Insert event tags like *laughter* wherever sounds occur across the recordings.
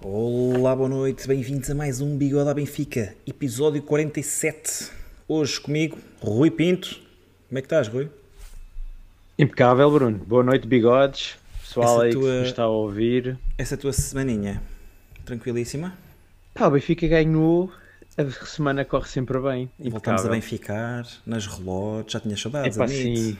Olá, boa noite, bem-vindos a mais um Bigode à Benfica, episódio 47. Hoje comigo, Rui Pinto. Como é que estás, Rui? Impecável, Bruno. Boa noite, bigodes. Pessoal Essa aí tua- que nos está a ouvir. Essa tua semaninha, tranquilíssima? Pá, o Benfica ganhou. A semana corre sempre bem. Voltamos a Impecável. Benficar, nas relotes, já tinha saudades, Epá, sim.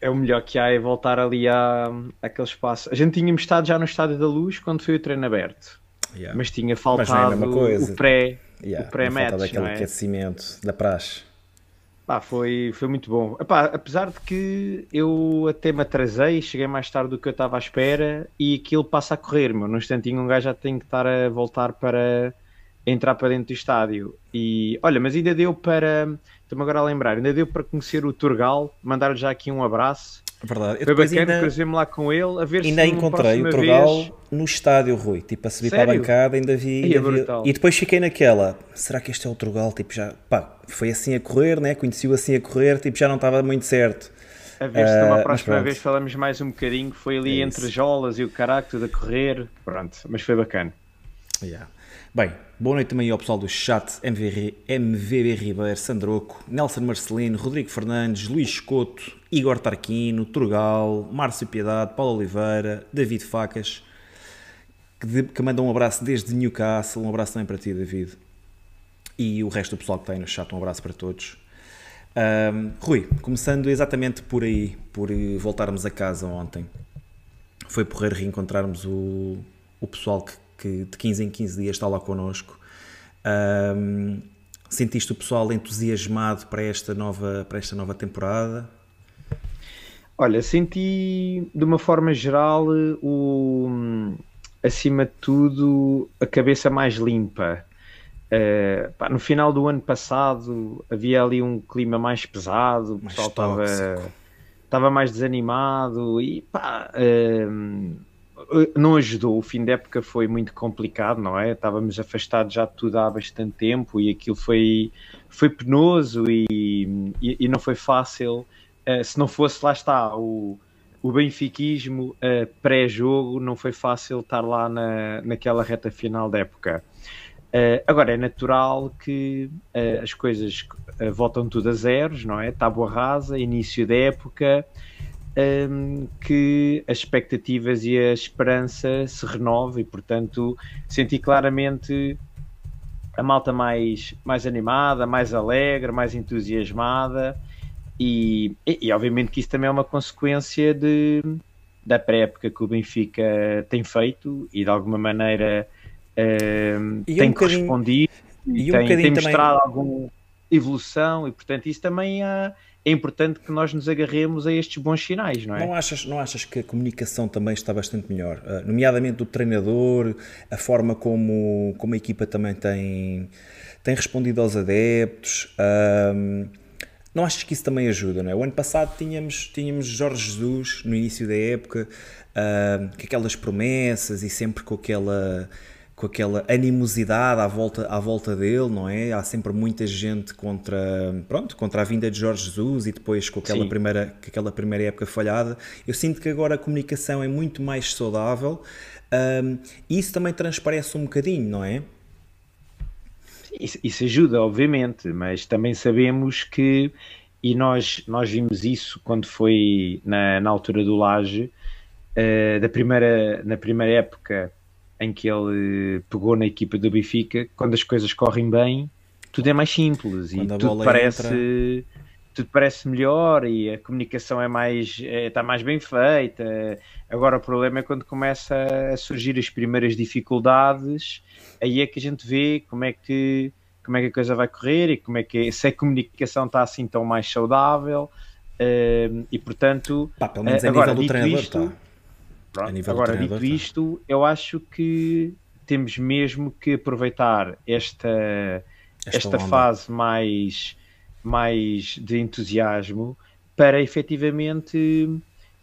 É o melhor que há é voltar ali à, àquele espaço. A gente tínhamos estado já no Estádio da Luz quando foi o treino aberto. Yeah. Mas tinha é faltado mesma coisa. o pré. Yeah, o pré-match, não é? aquecimento da praxe. Pá, foi, foi muito bom. Epá, apesar de que eu até me atrasei, cheguei mais tarde do que eu estava à espera e aquilo passa a correr, meu. Num instantinho um gajo já tem que estar a voltar para entrar para dentro do estádio. E olha, mas ainda deu para. Estou-me agora a lembrar, ainda deu para conhecer o Turgal, mandar-lhe já aqui um abraço. Verdade. Eu Foi bacana, ainda, cruzei-me lá com ele, a ver ainda se encontrei o Turgal vez- no estádio, Rui. Tipo, a subir para a Sério? bancada, ainda vi. Ai, é ainda vi-. E depois fiquei naquela. Será que este é o Turgal? Tipo, já. Pá, foi assim a correr, né? Conheci-o assim a correr, tipo, já não estava muito certo. A ver se Ah, numa mas próxima vez falamos mais um bocadinho. Foi ali É entre. Jolas e o Caraco, tudo a correr. Pronto, mas foi bacana. Yeah. Bem, boa noite também ao pessoal do chat, MVR, MVB Ribeiro, Sandroco, Nelson Marcelino, Rodrigo Fernandes, Luís Couto, Igor Tarquino, Turgal, Márcio Piedade, Paulo Oliveira, David Facas, que, de- que mandam um abraço desde Newcastle, um abraço também para ti, David. E o resto do pessoal que está aí no chat, um abraço para todos. Ahm, Rui, começando exatamente por aí, por voltarmos a casa ontem foi porrer reencontrarmos o, o pessoal que, que de 15 em 15 dias está lá connosco. Ahm, sentiste o pessoal entusiasmado para esta nova, para esta nova temporada? Olha, senti de uma forma geral o, acima de tudo a cabeça mais limpa. Eh, pá, no final do ano passado havia ali um clima mais pesado, o pessoal estava mais desanimado e pá, eh, não ajudou. O fim da época foi muito complicado, não é? Estávamos afastados já de tudo há bastante tempo e aquilo foi, foi penoso e, e, e não foi fácil. Eh, se não fosse, lá está, o, o benfiquismo eh, pré-jogo, não foi fácil estar lá na, naquela reta final da época. Eh, agora, é natural que as coisas voltam tudo a zeros, não é? Tábua rasa, início da época, ehm, que as expectativas e a esperança se renovam e, portanto, senti claramente a malta mais, mais animada, mais alegre, mais entusiasmada e, e, e obviamente que isso também é uma consequência de, da pré-época que o Benfica tem feito e de alguma maneira ehm, E um tem bocadinho- correspondido e e um tem, bocadinho tem também- mostrado alguma evolução e portanto isso também é, é importante que nós nos agarremos a estes bons sinais, não é? Não achas, não achas que a comunicação também está bastante melhor? Ah, nomeadamente do treinador, a forma como, como a equipa também tem, tem respondido aos adeptos. ahm, não achas que isso também ajuda, não é? O ano passado tínhamos, tínhamos Jorge Jesus no início da época, ahm, com aquelas promessas e sempre com aquela com aquela animosidade à volta, à volta dele, não é? Há sempre muita gente contra, pronto, contra a vinda de Jorge Jesus e depois com aquela Sim. primeira, com aquela primeira época falhada. Eu sinto que agora a comunicação é muito mais saudável ahm, e isso também transparece um bocadinho, não é? Isso, isso ajuda, obviamente, mas também sabemos que, e nós, nós vimos isso quando foi na, na altura do Laje, eh, da primeira, na primeira época em que ele pegou na equipa do Benfica, quando as coisas correm bem, tudo é mais simples e Quando a tudo parece, tudo parece melhor e a comunicação é mais, é, está mais bem feita. Agora o problema é quando começa a surgir as primeiras dificuldades, aí é que a gente vê como é que como é que a coisa vai correr e como é que se a comunicação está assim tão mais saudável eh, e portanto Pá, pelo menos a agora, nível do treinador isto, está. Pronto, A nível do Agora, treinador, dito tá. isto, eu acho que temos mesmo que aproveitar esta, Esta esta, fase mais, mais de entusiasmo para efetivamente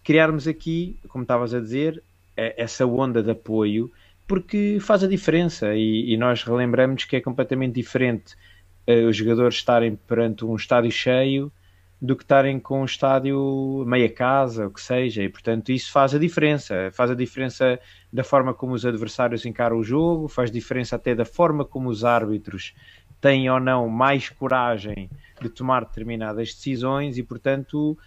criarmos aqui, como estavas a dizer, essa onda de apoio, porque faz a diferença e, e nós relembramos que é completamente diferente eh, os jogadores estarem perante um estádio cheio do que estarem com um estádio meia casa, o que seja, e portanto isso faz a diferença, faz a diferença da forma como os adversários encaram o jogo, faz diferença até da forma como os árbitros têm ou não mais coragem de tomar determinadas decisões e portanto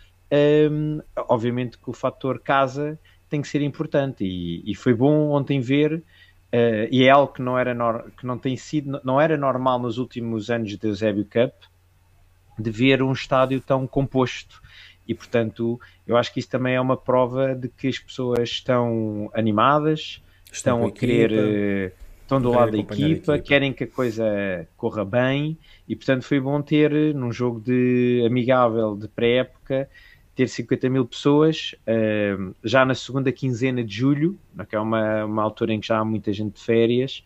um, obviamente que o fator casa tem que ser importante. E, e foi bom ontem ver uh, e é algo que não era que não tem sido não era normal nos últimos anos do Eusébio Cup de ver um estádio tão composto e portanto eu acho que isso também é uma prova de que as pessoas estão animadas estão, estão a querer equipa, eh, estão do lado da equipa, equipa, querem que a coisa corra bem e portanto foi bom ter num jogo de amigável de pré-época ter 50 mil pessoas uh, já na segunda quinzena de julho, que é uma, uma altura em que já há muita gente de férias.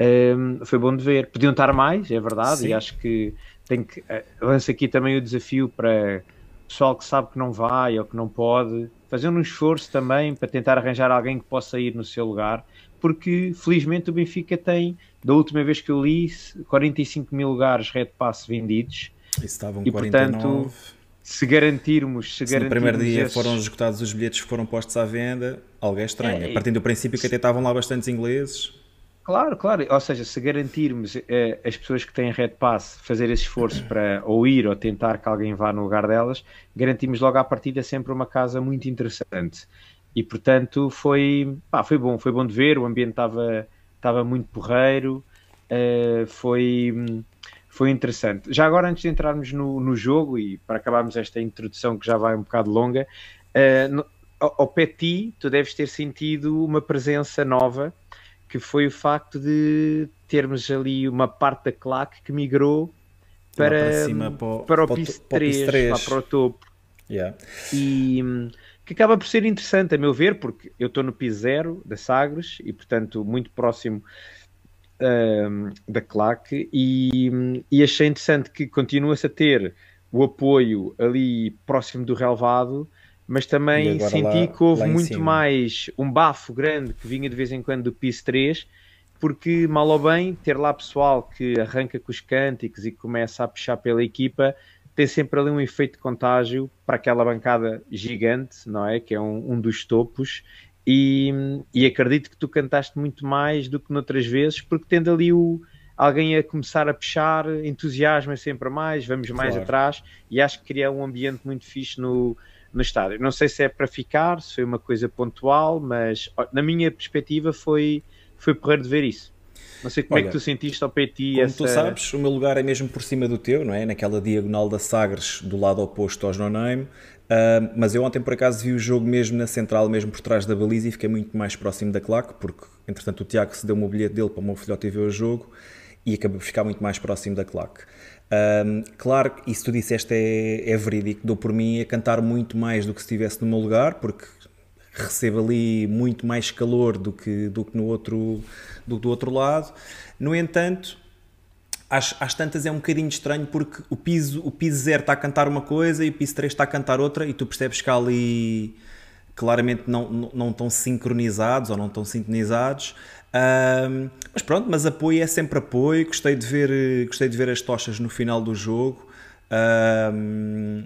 Uh, foi bom de ver. Podiam estar mais, é verdade, Sim. e acho que tem que. Uh, lança aqui também o desafio para o pessoal que sabe que não vai ou que não pode, fazer um esforço também para tentar arranjar alguém que possa ir no seu lugar, porque felizmente o Benfica tem, da última vez que eu li, 45 mil lugares Red Pass vendidos. estavam e 49. portanto se garantirmos. Se, se garantirmos no primeiro dia esses... foram esgotados os bilhetes que foram postos à venda, algo é estranho. É, Partindo do princípio que até estavam lá bastantes ingleses. Claro, claro. Ou seja, se garantirmos eh, as pessoas que têm Red Pass fazer esse esforço para ou ir ou tentar que alguém vá no lugar delas, garantimos logo à partida sempre uma casa muito interessante. E portanto foi, pá, foi bom, foi bom de ver. O ambiente estava estava muito porreiro. Uh, foi foi interessante. Já agora, antes de entrarmos no, no jogo e para acabarmos esta introdução que já vai um bocado longa, uh, no, ao, ao Petit, tu deves ter sentido uma presença nova, que foi o facto de termos ali uma parte da claque que migrou para, para, cima, para, para, o, PIS 3, 3, lá para o topo. Yeah. E hum, que acaba por ser interessante, a meu ver, porque eu estou no PIS 0 da Sagres e, portanto, muito próximo uh, da claque e, e, achei interessante que continua-se a ter o apoio ali próximo do relevado, mas também senti lá, que houve muito mais um bafo grande que vinha de vez em quando do PIS 3, porque mal ou bem ter lá pessoal que arranca com os cânticos e começa a puxar pela equipa tem sempre ali um efeito de contágio para aquela bancada gigante, não é? Que é um, um dos topos e, e, acredito que tu cantaste muito mais do que noutras vezes, porque tendo ali o, alguém a começar a puxar, entusiasmo é sempre mais, vamos mais claro. atrás, e acho que cria um ambiente muito fixe no, no estádio. Não sei se é para ficar, se foi uma coisa pontual, mas na minha perspectiva foi, foi porreiro de ver isso. Não sei como Olha, é que tu sentiste ao PT Como essa... tu sabes, o meu lugar é mesmo por cima do teu, não é? Naquela diagonal da Sagres, do lado oposto aos No-Name. Uh, mas eu ontem por acaso vi o jogo mesmo na central, mesmo por trás da baliza e fiquei muito mais próximo da claque, porque entretanto o Tiago se deu o bilhete dele para o meu filhote ver o jogo e acabei por ficar muito mais próximo da claque. Um, claro isso tu disseste é, é verídico, dou por mim a cantar muito mais do que se estivesse no meu lugar, porque recebo ali muito mais calor do que, do que no outro, do, do outro lado. No entanto, às, às tantas é um bocadinho estranho porque o piso, o piso 0 está a cantar uma coisa e o piso 3 está a cantar outra e tu percebes que ali claramente não, não, não estão sincronizados ou não estão sintonizados. Um, mas pronto, mas apoio é sempre apoio. Gostei de ver, gostei de ver as tochas no final do jogo. Um,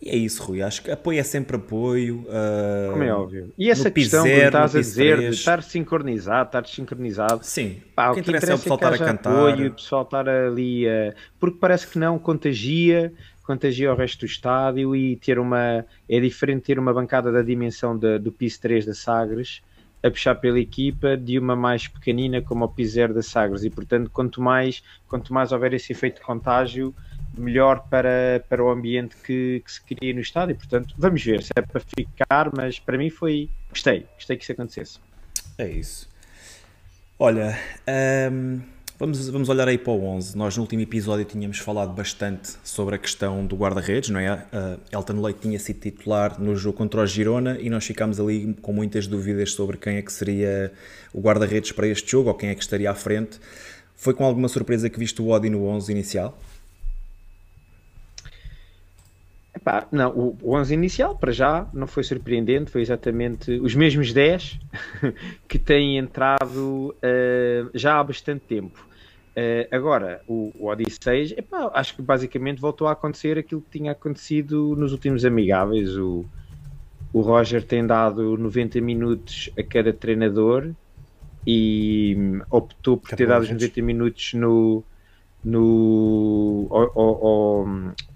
e é isso, Rui. Acho que apoio é sempre apoio. Uh, Como é óbvio. E essa questão que estás a dizer de estar sincronizado, estar desincronizado. Sim. Pá, o que interessa, é o pessoal é estar a cantar. Apoio, o pessoal estar ali a... Porque parece que não contagia, contagia o resto do estádio e ter uma... É diferente ter uma bancada da dimensão de, do piso 3 da Sagres a puxar pela equipa de uma mais pequenina como o 0 da Sagres. E, portanto, quanto mais, quanto mais houver esse efeito de contágio melhor para, para o ambiente que, que, se cria no estádio. Portanto, vamos ver se é para ficar, mas para mim foi. Gostei, gostei que isso acontecesse. É isso. Olha, um, vamos, vamos olhar aí para o 11. Nós no último episódio tínhamos falado bastante sobre a questão do guarda-redes, não é? Uh, Elton Leite tinha sido titular no jogo contra o Girona e nós ficámos ali com muitas dúvidas sobre quem é que seria o guarda-redes para este jogo ou quem é que estaria à frente. Foi com alguma surpresa que viste o Odi no 11 inicial? Epá, não, o, o 11 inicial, para já, não foi surpreendente, foi exatamente os mesmos 10 *laughs* que têm entrado uh, já há bastante tempo. Uh, agora, o, o Odisseis, epá, acho que basicamente voltou a acontecer aquilo que tinha acontecido nos últimos amigáveis. O, o Roger tem dado 90 minutos a cada treinador e optou por ter dado os 90 minutos no, no ao, ao,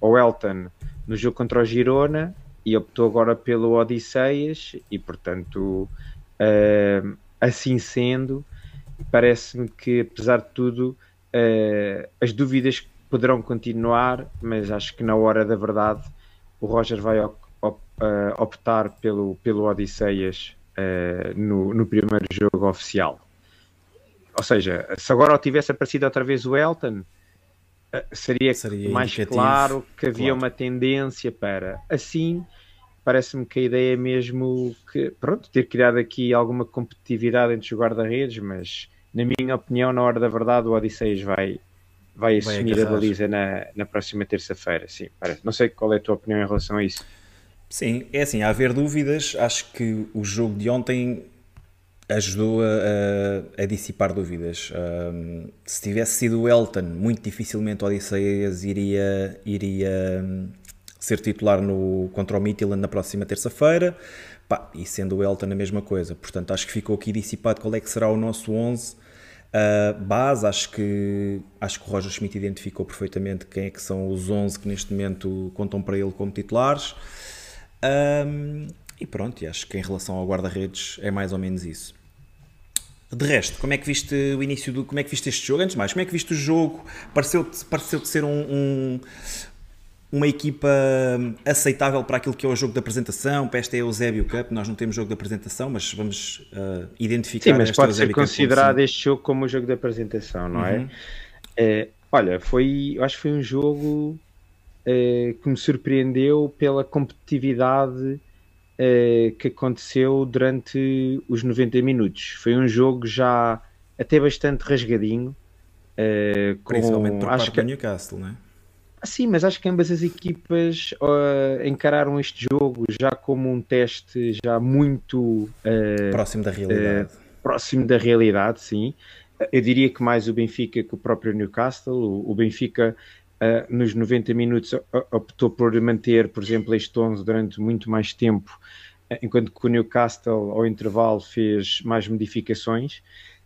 ao, Elton no jogo contra o Girona e optou agora pelo Odisseias e portanto uh, assim sendo parece-me que apesar de tudo uh, as dúvidas poderão continuar mas acho que na hora da verdade o Roger vai op, op, uh, optar pelo, pelo Odisseias no, no primeiro jogo oficial ou seja, se agora tivesse aparecido outra vez o Elton, seria, seria mais claro que havia claro. uma tendência para. Assim, parece-me que a ideia é mesmo que, pronto, ter criado aqui alguma competitividade entre os guarda-redes, mas na minha opinião, na hora da verdade, o Odisseias vai, vai assumir vai a baliza na, na próxima terça-feira. Sim, parece. Não sei qual é a tua opinião em relação a isso. Sim, é assim, a haver dúvidas, acho que o jogo de ontem ajudou a, a, dissipar dúvidas. Um, se tivesse sido o Elton, muito dificilmente o Odisseias iria, iria ser titular no, contra o Midtjylland na próxima terça-feira. E sendo o Elton a mesma coisa. Portanto, acho que ficou aqui dissipado qual é que será o nosso 11. Uh, base, acho que, acho que o Roger Schmidt identificou perfeitamente quem é que são os 11 que neste momento contam para ele como titulares. Um, e pronto, acho que em relação ao guarda-redes é mais ou menos isso. De resto, como é que viste o início do. Como é que viste este jogo? Antes de mais, como é que viste o jogo? Pareceu-te pareceu ser um, um, uma equipa aceitável para aquilo que é o jogo de apresentação? Para esta é o Eusébio Cup, nós não temos jogo de apresentação, mas vamos uh, identificar. Sim, mas pode ser considerado este jogo como o jogo de apresentação, não é? uhum. é? é? Olha, foi, eu acho que foi um jogo é, que me surpreendeu pela competitividade uh, que aconteceu durante os 90 minutos. Foi um jogo já até bastante rasgadinho. Com, Principalmente por acho parte que... do Newcastle, não é? Sim, mas acho que ambas as equipas uh, encararam este jogo já como um teste já muito uh, próximo da realidade. Uh, próximo da realidade, sim. Eu diria que mais o Benfica que o próprio Newcastle. O, o Benfica nos 90 minutos optou por manter, por exemplo, este 11 durante muito mais tempo, enquanto que o Newcastle, ao intervalo, fez mais modificações.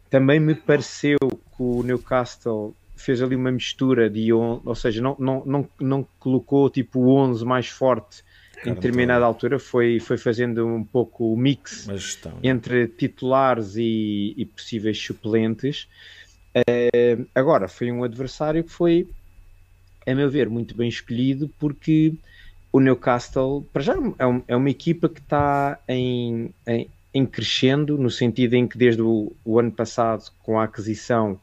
Também me pareceu que o Newcastle fez ali uma mistura de 11, ou seja, não, não, não, não colocou tipo o 11 mais forte em determinada altura, foi, foi fazendo um pouco o mix gestão, entre titulares e, e possíveis suplentes. Uh, agora, foi um adversário que foi a meu ver, muito bem escolhido, porque o Newcastle, para já, é, um, é uma equipa que está em, em, em, crescendo, no sentido em que desde o, o ano passado, com a aquisição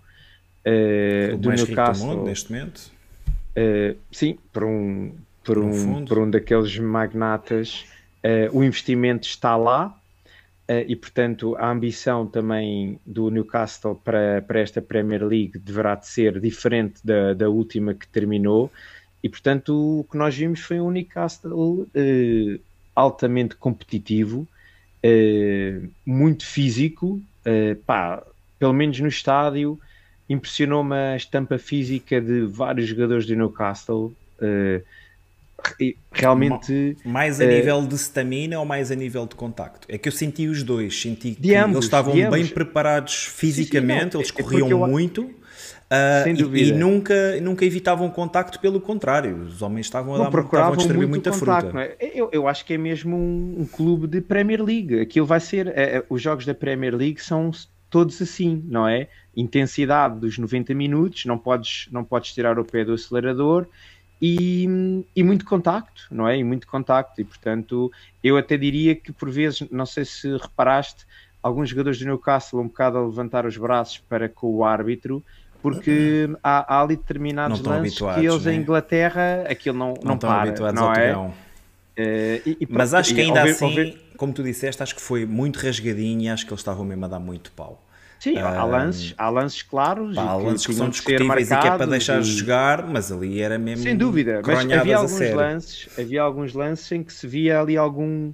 uh, do Newcastle. Do mundo, neste momento? Uh, sim, por um, por, um, por um daqueles magnatas, uh, o investimento está lá, e portanto a ambição também do Newcastle para, para esta Premier League deverá de ser diferente da, da última que terminou e portanto o que nós vimos foi um Newcastle altamente competitivo muito físico pá, pelo menos no estádio impressionou-me a estampa física de vários jogadores do Newcastle realmente mais a uh, nível de stamina ou mais a nível de contacto? É que eu senti os dois senti que ambos, eles estavam bem preparados fisicamente sim, sim, eles é corriam eu... muito uh, e, e, nunca nunca evitavam contacto pelo contrário os homens estavam a, dar, estavam a distribuir muita contacto, fruta. é? eu, eu acho que é mesmo um, um, clube de Premier League. Aquilo vai ser é, os jogos da Premier League são todos assim não é intensidade dos 90 minutos não podes não podes tirar o pé do acelerador e, e, muito contacto, não é? E muito contacto, e portanto eu até diria que por vezes, não sei se reparaste, alguns jogadores do Newcastle um bocado a levantar os braços para com o árbitro, porque há, há ali determinados lances que eles né? em Inglaterra aquilo não, não, não para, habituados não ao é? Uh, e, e, Mas acho que ainda assim, como tu disseste, acho que foi muito rasgadinho e acho que eles estavam mesmo a dar muito pau. Sim, há, lances, há lances claros. Pá, há lances que, que são discutíveis e que é para deixar e... jogar, mas ali era mesmo. Sem dúvida, mas havia alguns lances, havia alguns lances em que se via ali algum uh,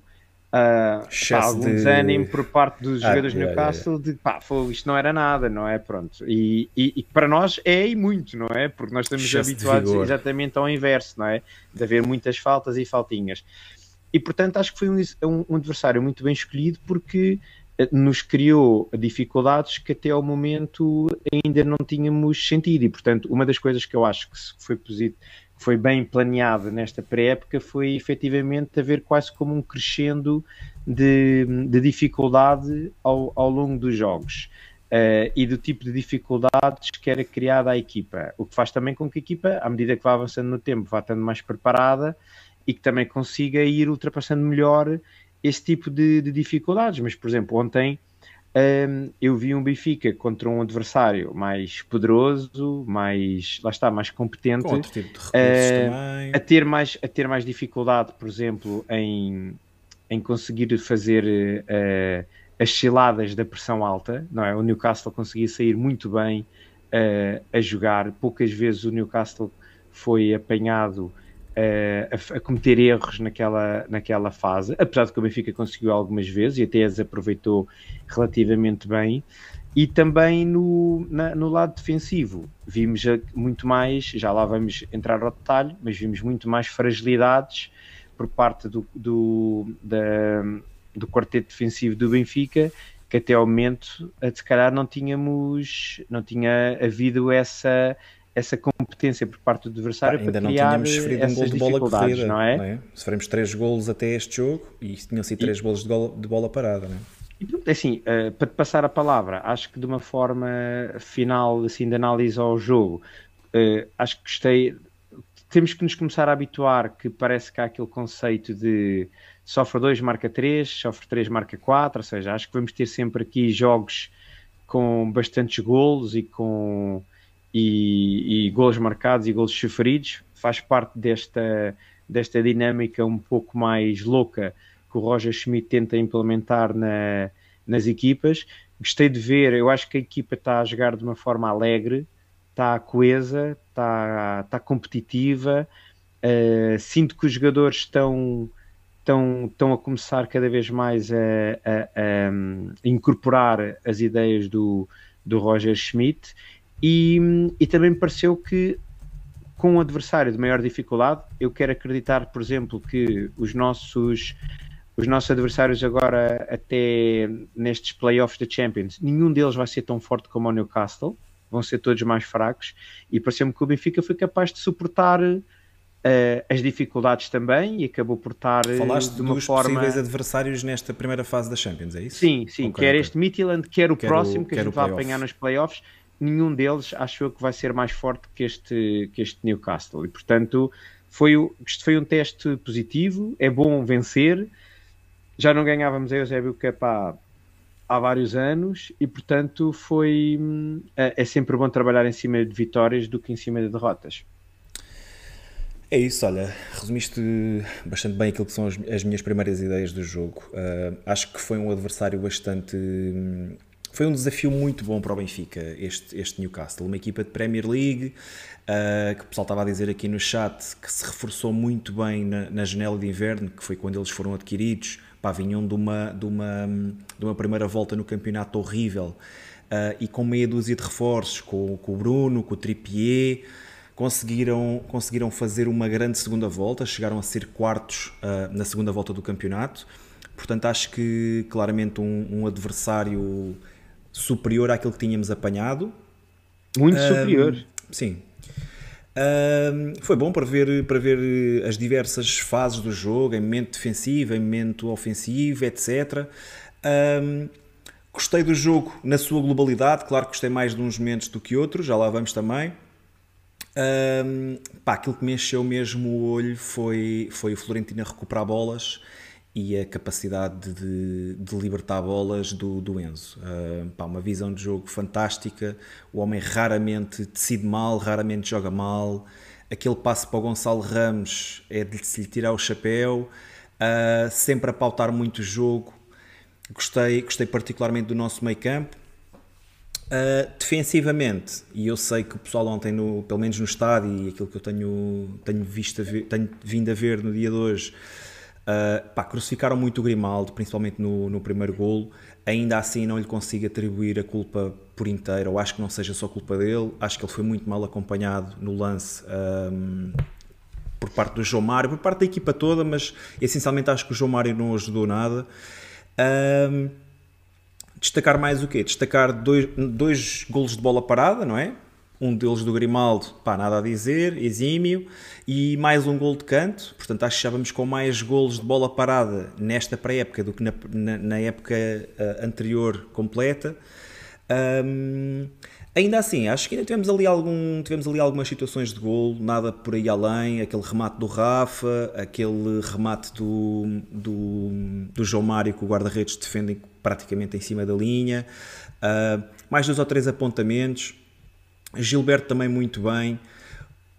pá, algum de... desânimo por parte dos ah, jogadores do Newcastle yeah, yeah. de pá, isto não era nada, não é? Pronto. E, e, e, para nós é e muito, não é? Porque nós estamos Excesso habituados exatamente ao inverso, não é? De haver muitas faltas e faltinhas. E portanto acho que foi um, um, adversário muito bem escolhido porque eh, nos criou dificuldades que até ao momento ainda não tínhamos sentido. E portanto uma das coisas que eu acho que foi positivo foi bem planeado nesta pré-época foi efetivamente haver quase como um crescendo de, de dificuldade ao, ao longo dos jogos uh, e do tipo de dificuldades que era criada a equipa, o que faz também com que a equipa, à medida que vai avançando no tempo, vá estando mais preparada e que também consiga ir ultrapassando melhor esse tipo de, de dificuldades. Mas, por exemplo, ontem um, eu vi um Benfica contra um adversário mais poderoso, mais lá está, mais competente, tipo uh, a ter mais a ter mais dificuldade, por exemplo, em, em conseguir fazer uh, as chiladas da pressão alta, não é? O Newcastle conseguia sair muito bem uh, a jogar, poucas vezes o Newcastle foi apanhado a, a, cometer erros naquela, naquela fase, apesar de que o Benfica conseguiu algumas vezes e até as aproveitou relativamente bem. E também no, na, no lado defensivo, vimos muito mais, já lá vamos entrar ao detalhe, mas vimos muito mais fragilidades por parte do, do, da, do quarteto defensivo do Benfica, que até ao momento, se calhar, não tínhamos, não tinha havido essa, essa competência por parte do adversário ainda para criar não tínhamos sofrido um gol de bola corrida, não é? não é? Sofremos três golos até este jogo e tinham sido três e... golos de, de, bola parada, não é? E, assim, uh, para te passar a palavra, acho que de uma forma final assim, de análise ao jogo, uh, acho que gostei. Temos que nos começar a habituar que parece que há aquele conceito de sofre 2, marca 3, sofre 3, marca 4, ou seja, acho que vamos ter sempre aqui jogos com bastantes golos e com e, e marcados e golos sofridos, faz parte desta, desta dinâmica um pouco mais louca que o Roger Schmidt tenta implementar na, nas equipas. Gostei de ver, eu acho que a equipa está a jogar de uma forma alegre, está coesa, está, está competitiva. Uh, sinto que os jogadores estão, estão, estão a começar cada vez mais a, a, a, a incorporar as ideias do, do Roger Schmidt e, e também me pareceu que com um adversário de maior dificuldade, eu quero acreditar, por exemplo, que os nossos os nossos adversários agora até nestes playoffs da Champions, nenhum deles vai ser tão forte como o Newcastle, vão ser todos mais fracos e pareceu-me que o Benfica foi capaz de suportar uh, as dificuldades também e acabou por estar uh, Falaste de uma dos forma... possíveis adversários nesta primeira fase da Champions, é isso? Sim, sim, okay, quer okay. este Midland, quer o próximo que a gente vai apanhar nos playoffs nenhum deles achou que vai ser mais forte que este, que este Newcastle. E, portanto, foi, isto foi um teste positivo, é bom vencer. Já não ganhávamos a Eusébio Cup há, há vários anos e, portanto, foi, é, é sempre bom trabalhar em cima de vitórias do que em cima de derrotas. É isso, olha, resumiste bastante bem aquilo que são as, as minhas primeiras ideias do jogo. Uh, acho que foi um adversário bastante foi um desafio muito bom para o Benfica, este, este Newcastle. Uma equipa de Premier League, uh, que o pessoal estava a dizer aqui no chat, que se reforçou muito bem na, na janela de inverno, que foi quando eles foram adquiridos. Pá, vinham de uma, de, uma, de uma primeira volta no campeonato horrível uh, e com meia dúzia de reforços, com, com o Bruno, com o Trippier conseguiram, conseguiram fazer uma grande segunda volta, chegaram a ser quartos uh, na segunda volta do campeonato. Portanto, acho que claramente um, um adversário superior àquilo que tínhamos apanhado. Muito um, superior. Sim. Um, foi bom para ver, para ver as diversas fases do jogo, em momento defensivo, em momento ofensivo, etc. Um, gostei do jogo na sua globalidade, claro que gostei mais de uns momentos do que outros, já lá vamos também. Um, pá, aquilo que me encheu mesmo o olho foi, foi o Florentino recuperar bolas e a capacidade de, de libertar bolas do, do Enzo. Uh, pá, uma visão de jogo fantástica. O homem raramente decide mal, raramente joga mal. Aquele passo para o Gonçalo Ramos é de se lhe tirar o chapéu. Uh, sempre a pautar muito o jogo. Gostei, gostei particularmente do nosso meio campo. Uh, defensivamente, e eu sei que o pessoal ontem, no, pelo menos no estádio, e aquilo que eu tenho, tenho, visto tenho vindo a ver no dia de hoje, Uh, pá, crucificaram muito o Grimaldo, principalmente no, no primeiro golo. Ainda assim, não lhe consigo atribuir a culpa por inteiro, ou acho que não seja só culpa dele. Acho que ele foi muito mal acompanhado no lance um, por parte do João Mário, por parte da equipa toda, mas essencialmente acho que o João Mário não ajudou nada. Um, destacar mais o quê? Destacar dois, dois golos de bola parada, não é? Um deles do Grimaldo, pá, nada a dizer, exímio, e mais um gol de canto, portanto acho que já vamos com mais golos de bola parada nesta pré-época do que na, na, na época uh, anterior completa. Um, ainda assim, acho que ainda tivemos ali, algum, tivemos ali algumas situações de gol, nada por aí além, aquele remate do Rafa, aquele remate do, do, do João Mário que o guarda-redes defendem praticamente em cima da linha, uh, mais dois ou três apontamentos, Gilberto também muito bem.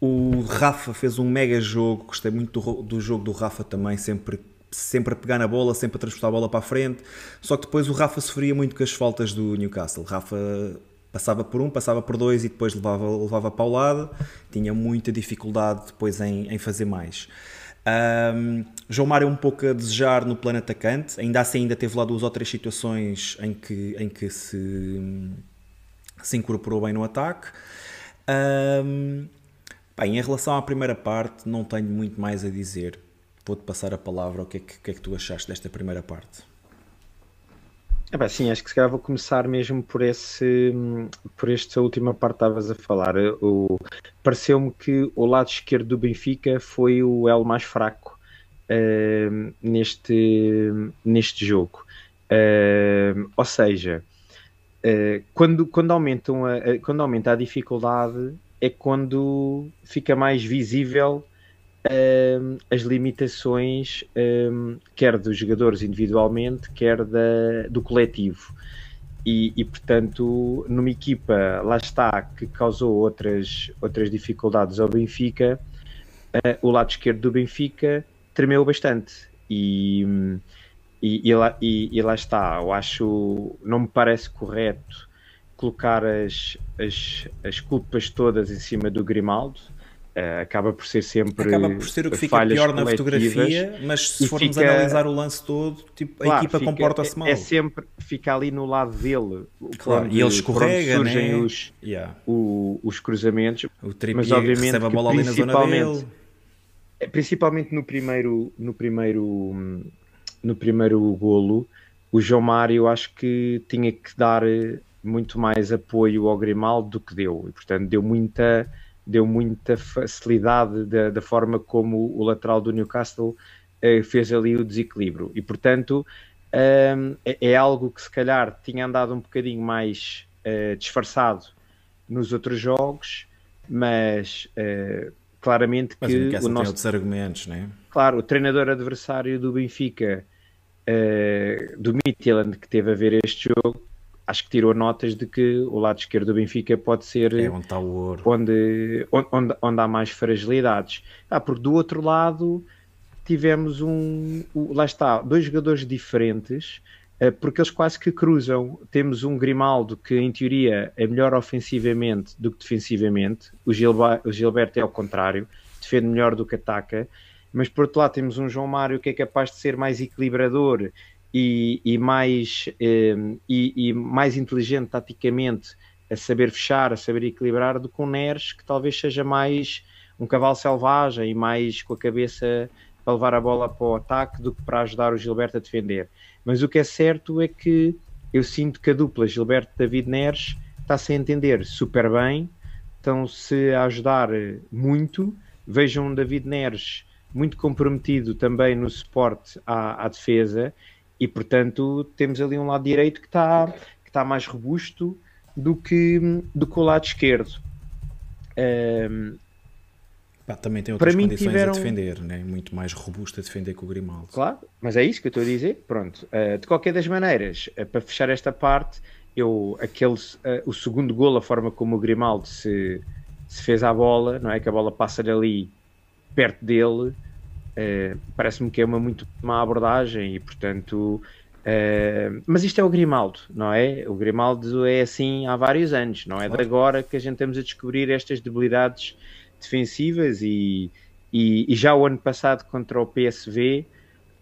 O Rafa fez um mega jogo, gostei muito do, do jogo do Rafa também, sempre, sempre a pegar na bola, sempre a transportar a bola para a frente. Só que depois o Rafa sofria muito com as faltas do Newcastle. Rafa passava por um, passava por dois e depois levava, levava para o lado. Tinha muita dificuldade depois em, em fazer mais. Um, João Mário um pouco a desejar no plano atacante, ainda assim ainda teve lá duas ou três situações em que, em que se se incorporou bem no ataque. Um, bem, em relação à primeira parte, não tenho muito mais a dizer. Vou-te passar a palavra. O que é que, que, é que tu achaste desta primeira parte? É bem, sim, acho que se calhar vou começar mesmo por esse por esta última parte que estavas a falar. Pareceu-me que o lado esquerdo do Benfica foi o elo mais fraco uh, neste, neste jogo. Uh, ou seja, eh, quando, quando, aumentam a, quando aumenta a dificuldade é quando fica mais visível uh, as limitações, um, quer dos jogadores individualmente, quer da, do coletivo. E, e, portanto, numa equipa, lá está, que causou outras, outras dificuldades ao Benfica, uh, o lado esquerdo do Benfica tremeu bastante. E. Um, e, e, lá, e, e, lá, está, eu acho, não me parece correto colocar as, as, as culpas todas em cima do Grimaldo. Uh, acaba por ser sempre. Acaba por ser o que fica pior na fotografia, mas se formos fica... analisar o lance todo, tipo, a equipa comporta-se mal. É sempre ficar ali no lado dele. Claro, e ele escorrega, surgem né? os, yeah. o, os cruzamentos. O mas obviamente recebe a bola ali na zona dele. É, principalmente no primeiro, no primeiro no primeiro golo, o João Mário acho que tinha que dar eh, muito mais apoio ao Grimaldo do que deu, e portanto deu muita, deu muita facilidade da, da forma como o lateral do Newcastle eh, fez ali o desequilíbrio, e portanto um, é, é, algo que se calhar tinha andado um bocadinho mais uh, disfarçado nos outros jogos, mas uh, claramente mas que o, nosso... outros argumentos, né? Claro, o treinador adversário do Benfica uh, do Midtjylland que teve a ver este jogo, acho que tirou notas de que o lado esquerdo do Benfica pode ser é onde, está o ouro. Onde, onde, onde há mais fragilidades. Ah, porque do outro lado tivemos um. Lá está, dois jogadores diferentes, uh, porque eles quase que cruzam. Temos um Grimaldo que, em teoria, é melhor ofensivamente do que defensivamente. O, Gilba, o Gilberto é ao contrário, defende melhor do que ataca mas por outro lado temos um João Mário que é capaz de ser mais equilibrador e, e mais, eh, e, e, mais inteligente taticamente a saber fechar, a saber equilibrar do que um Neres que talvez seja mais um cavalo selvagem e mais com a cabeça para levar a bola para o ataque do que para ajudar o Gilberto a defender. Mas o que é certo é que eu sinto que a dupla Gilberto-David Neres está-se a entender super bem, estão-se a ajudar muito. Vejam David Neres muito comprometido também no suporte à, à, defesa e, portanto, temos ali um lado direito que está, que está mais robusto do que, do que o lado esquerdo. Um, Pá, também tem outras condições tiveram... a defender, né? muito mais robusto a defender que o Grimaldo. Claro, mas é isso que eu estou a dizer. Pronto, uh, de qualquer das maneiras, uh, para fechar esta parte, eu, aquele, uh, o segundo gol, a forma como o Grimaldo se, se fez à bola, não é? Que a bola passa ali perto dele, uh, parece-me que é uma muito má abordagem e, portanto. Uh, mas isto é o Grimaldo, não é? O Grimaldo é assim há vários anos, não é de agora que a gente estamos a descobrir estas debilidades defensivas e, e, e já o ano passado contra o PSV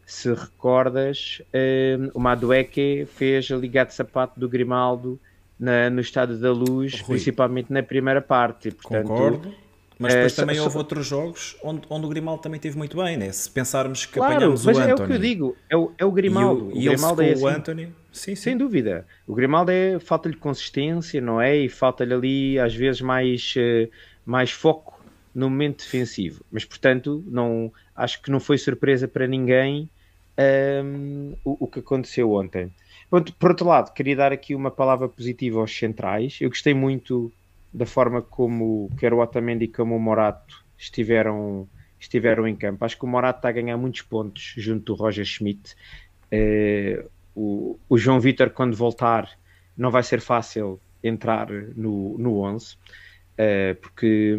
se recordas, uh, o Madueque fez a liga de sapato do Grimaldo na, no Estado da Luz, Rui. principalmente na primeira parte. Portanto, Concordo. Mas depois é, também houve outros jogos onde, onde o Grimaldo também teve muito bem, né? Se pensarmos que claro, apanhamos o Anthony. é o que eu digo, é o, é o Grimaldo. E o, o Grimaldo é assim, o Anthony. Sim, sim. Sem dúvida. O Grimaldo é falta-lhe consistência, não é? E falta-lhe ali, às vezes, mais, uh, mais foco no momento defensivo. Mas, portanto, não, acho que não foi surpresa para ninguém um, ehm, o, o, que aconteceu ontem. Por outro lado, queria dar aqui uma palavra positiva aos centrais. Eu gostei muito da forma como quer o Otamendi como o Morato estiveram, estiveram em campo. Acho que o Morato está a ganhar muitos pontos junto do Roger Schmidt. Eh, o, o, João Vitor, quando voltar, não vai ser fácil entrar no, no 11, eh, porque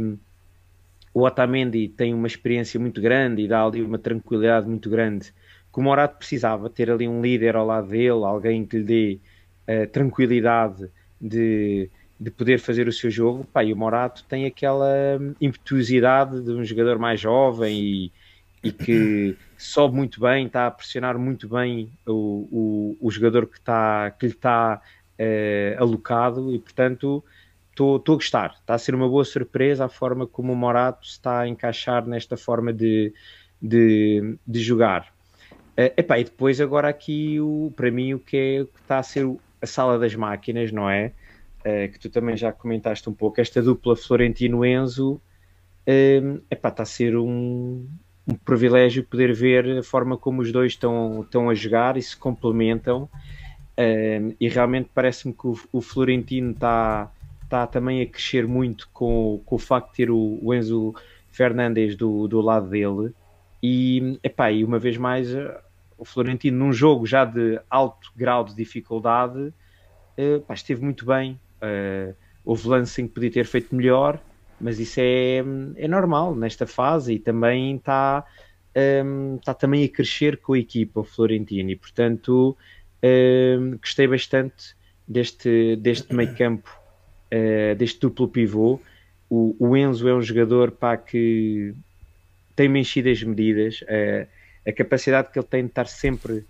o Otamendi tem uma experiência muito grande e dá ali uma tranquilidade muito grande que o Morato precisava, ter ali um líder ao lado dele, alguém que lhe dê uh, tranquilidade de de poder fazer o seu jogo. Pá, e o Morato tem aquela impetuosidade de um jogador mais jovem e, e que *clears throat* sobe muito bem, está a pressionar muito bem o, o, o jogador que, está, que lhe está uh, alocado e, portanto, estou a gostar. Está a ser uma boa surpresa a forma como o Morato está a encaixar nesta forma de, de, de jogar. Uh, epá, e depois agora aqui, o, para mim, o que, é, o que está a ser a sala das máquinas, não é? Uh, que tu também já comentaste um pouco, esta dupla Florentino-Enzo, uh, está a ser um, um privilégio poder ver a forma como os dois estão, estão a jogar e se complementam. Uh, e realmente parece-me que o, o Florentino está tá também a crescer muito com, com o facto de ter o, o Enzo Fernandes do, do lado dele. E, epá, e uma vez mais, eh, o Florentino, num jogo já de alto grau de dificuldade, uh, esteve muito bem. Uh, houve lance em que podia ter feito melhor, mas isso é, é normal nesta fase e também está um, tá também a crescer com a equipa, o Florentino, e portanto um, gostei bastante deste, deste meio campo, uh, deste duplo pivô. O, o, Enzo é um jogador pá, que tem mexido as medidas, uh, a capacidade que ele tem de estar sempre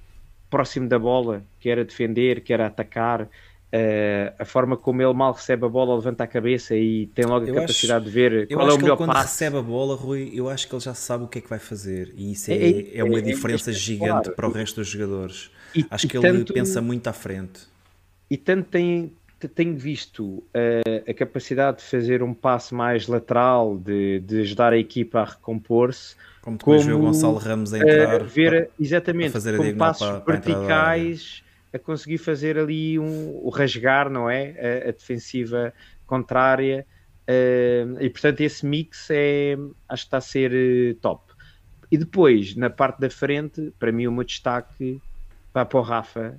próximo da bola, quer a defender, quer a atacar, Uh, a forma como ele mal recebe a bola, levanta a cabeça e tem logo a eu capacidade acho, de ver qual é o melhor quando passe. recebe a bola, Rui, eu acho que ele já sabe o que é que vai fazer e isso é, é, é, é uma diferença é, gigante para o resto dos jogadores. E, acho que ele pensa muito à frente. E tanto tem, tenho visto uh, a capacidade de fazer um passo mais lateral, de, de ajudar a equipa a recompor-se. Como depois como, o Gonçalo Ramos a entrar. Uh, ver, para, exatamente, para fazer com passos para verticais a conseguir fazer ali um, o rasgar, não é? A, a defensiva contrária. Uh, e portanto, esse mix é, acho que está a ser uh, top. E depois, na parte da frente, para mim, o meu destaque vai para o Rafa.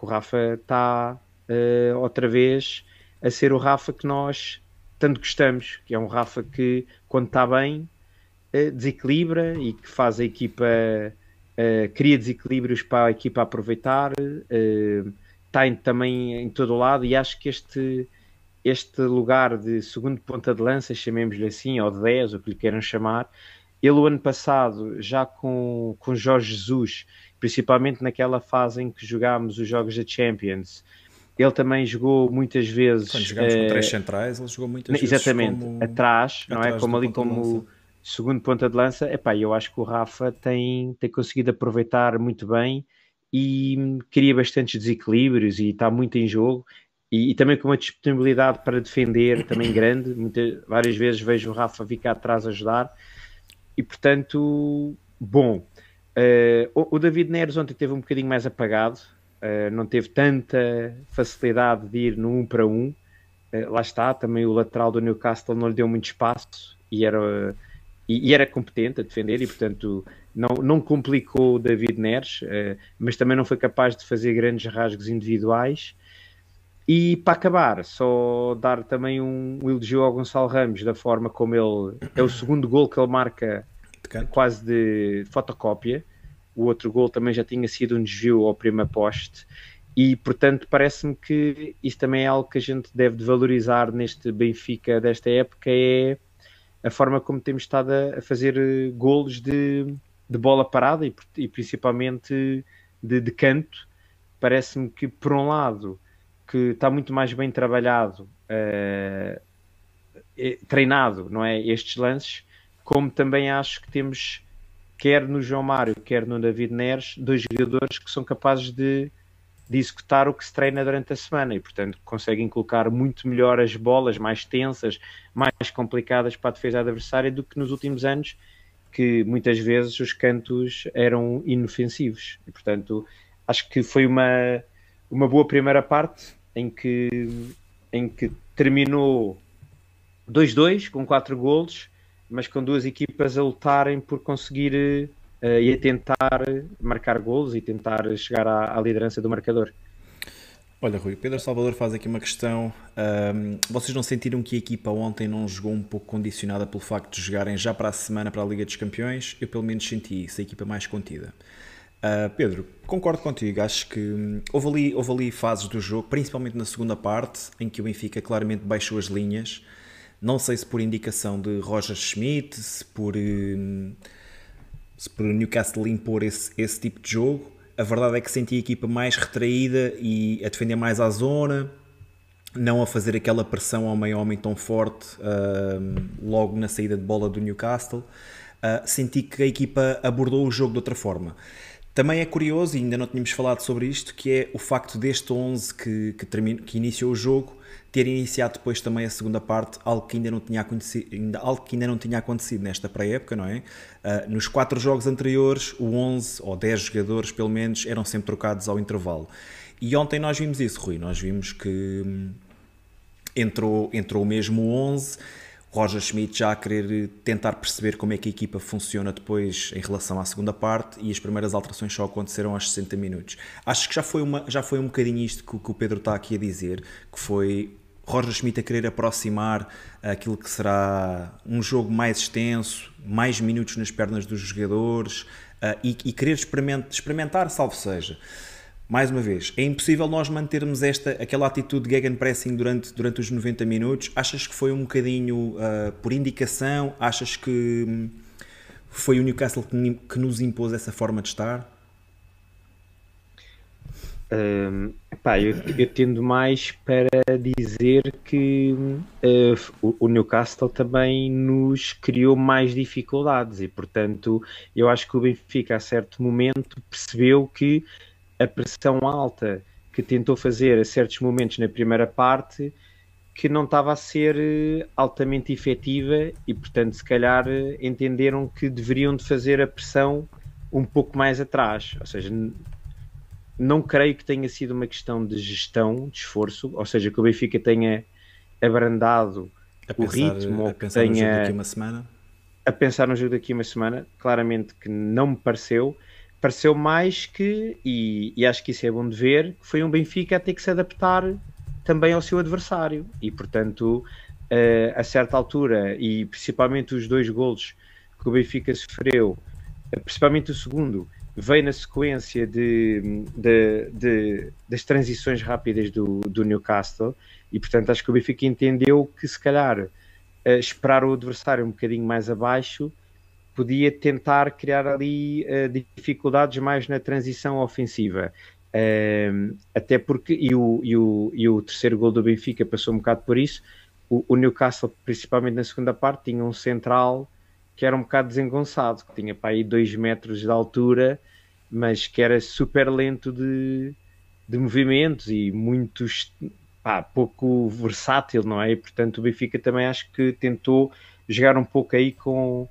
O Rafa está uh, outra vez a ser o Rafa que nós tanto gostamos, que é um Rafa que, quando está bem, desequilibra e que faz a equipa uh, cria desequilíbrios para a equipa aproveitar, está em, também em todo o lado e acho que este, este lugar de segundo ponta de lança, chamemos-lhe assim, ou de 10, ou que lhe queiram chamar, ele o ano passado, já com, com Jorge Jesus, principalmente naquela fase em que jogámos os jogos da Champions, ele também jogou muitas vezes. Quando jogámos com três centrais, ele jogou muitas exatamente, vezes. Exatamente, atrás, não é? Como ali como segundo ponta de lança, epá, eu acho que o Rafa tem, tem conseguido aproveitar muito bem e cria bastantes desequilíbrios e está muito em jogo e, e também com uma disponibilidade para defender também *coughs* grande, muitas, várias vezes vejo o Rafa ficar atrás a ajudar e portanto, bom uh, o, o, David Neres ontem teve um bocadinho mais apagado uh, não teve tanta facilidade de ir no 1 um para 1 um. uh, lá está, também o lateral do Newcastle não lhe deu muito espaço e era e, e, era competente a defender e, portanto, não, não complicou David Neres, uh, mas também não foi capaz de fazer grandes rasgos individuais. E para acabar, só dar também um, um elogio ao Gonçalo Ramos da forma como ele é o segundo gol que ele marca de quase de fotocópia. O outro gol também já tinha sido um desvio ao primeiro poste. E portanto, parece-me que isso também é algo que a gente deve valorizar neste Benfica desta época: é a forma como temos estado a, a fazer eh, golos de, de bola parada e, e principalmente de, de canto, parece-me que por um lado que está muito mais bem trabalhado, uh, treinado, não é? Estes lances, como também acho que temos, quer no João Mário, quer no David Neres, dois jogadores que são capazes de, de executar o que se treina durante a semana e, portanto, conseguem colocar muito melhor as bolas mais tensas, mais complicadas para a defesa adversária do que nos últimos anos, que muitas vezes os cantos eram inofensivos. E, portanto, acho que foi uma, uma boa primeira parte em que, em que terminou 2-2 com 4 golos, mas com duas equipas a lutarem por conseguir uh, e a tentar marcar golos e tentar chegar à, à liderança do marcador. Olha, Rui, Pedro Salvador faz aqui uma questão. Um, vocês não sentiram que a equipa ontem não jogou um pouco condicionada pelo facto de jogarem já para a semana para a Liga dos Campeões? Eu, pelo menos, senti isso, a equipa mais contida. Uh, Pedro, concordo contigo. Acho que hum, houve ali, houve ali fases do jogo, principalmente na segunda parte, em que o Benfica claramente baixou as linhas. Não sei se por indicação de Roger Schmidt, se por, hum, se por Newcastle impor esse, esse tipo de jogo. A verdade é que senti a equipa mais retraída e a defender mais à zona, não a fazer aquela pressão ao meio homem tão forte uh, logo na saída de bola do Newcastle. Uh, senti que a equipa abordou o jogo de outra forma. Também é curioso, e ainda não tínhamos falado sobre isto, que é o facto deste 11 que, que, termine, que iniciou o jogo ter iniciado depois também a segunda parte, algo que ainda não tinha acontecido, algo que ainda não tinha acontecido nesta pré-época, não é? Uh, nos quatro jogos anteriores, o 11 ou 10 jogadores, pelo menos, eram sempre trocados ao intervalo. E ontem nós vimos isso, Rui, nós vimos que hum, entrou, entrou mesmo o 11 Roger Schmidt já a querer tentar perceber como é que a equipa funciona depois em relação à segunda parte e as primeiras alterações só aconteceram aos 60 minutos. Acho que já foi, uma, já foi um bocadinho isto que, que o Pedro está aqui a dizer, que foi Roger Schmidt a querer aproximar aquilo que será um jogo mais extenso, mais minutos nas pernas dos jogadores uh, e, e, querer experimentar, experimentar, salvo seja mais uma vez, é impossível nós mantermos esta, aquela atitude de gegenpressing durante, durante os 90 minutos. Achas que foi um bocadinho uh, por indicação? Achas que hum, foi o Newcastle que, que nos impôs essa forma de estar? Um, pá, eu, eu, tendo mais para dizer que uh, o, Newcastle também nos criou mais dificuldades e, portanto, eu acho que o Benfica, a certo momento, percebeu que a pressão alta que tentou fazer a certos momentos na primeira parte que não estava a ser eh, altamente efetiva e portanto se calhar eh, entenderam que deveriam de fazer a pressão um pouco mais atrás, ou seja, não creio que tenha sido uma questão de gestão, de esforço, ou seja, que o Benfica tenha abrandado a o pensar, ritmo, a pensar tenha, no jogo daqui uma semana. A pensar no jogo daqui uma semana, claramente que não me pareceu, pareceu mais que, e, e, acho que isso é bom de ver, foi um Benfica a ter que se adaptar também ao seu adversário. E, portanto, uh, a certa altura, e principalmente os dois golos que o Benfica sofreu, uh, principalmente o segundo, veio na sequência de, de, de, das transições rápidas do, do, Newcastle. E, portanto, acho que o Benfica entendeu que, se calhar, uh, esperar o adversário um bocadinho mais abaixo podia tentar criar ali uh, dificuldades mais na transição ofensiva. Uh, até porque, e o, e, o, e o terceiro gol do Benfica passou um bocado por isso, o, o, Newcastle, principalmente na segunda parte, tinha um central que era um bocado desengonçado, que tinha para aí 2 metros de altura, mas que era super lento de, de movimentos e muito pá, pouco versátil, não é? E, portanto, o Benfica também acho que tentou jogar um pouco aí com,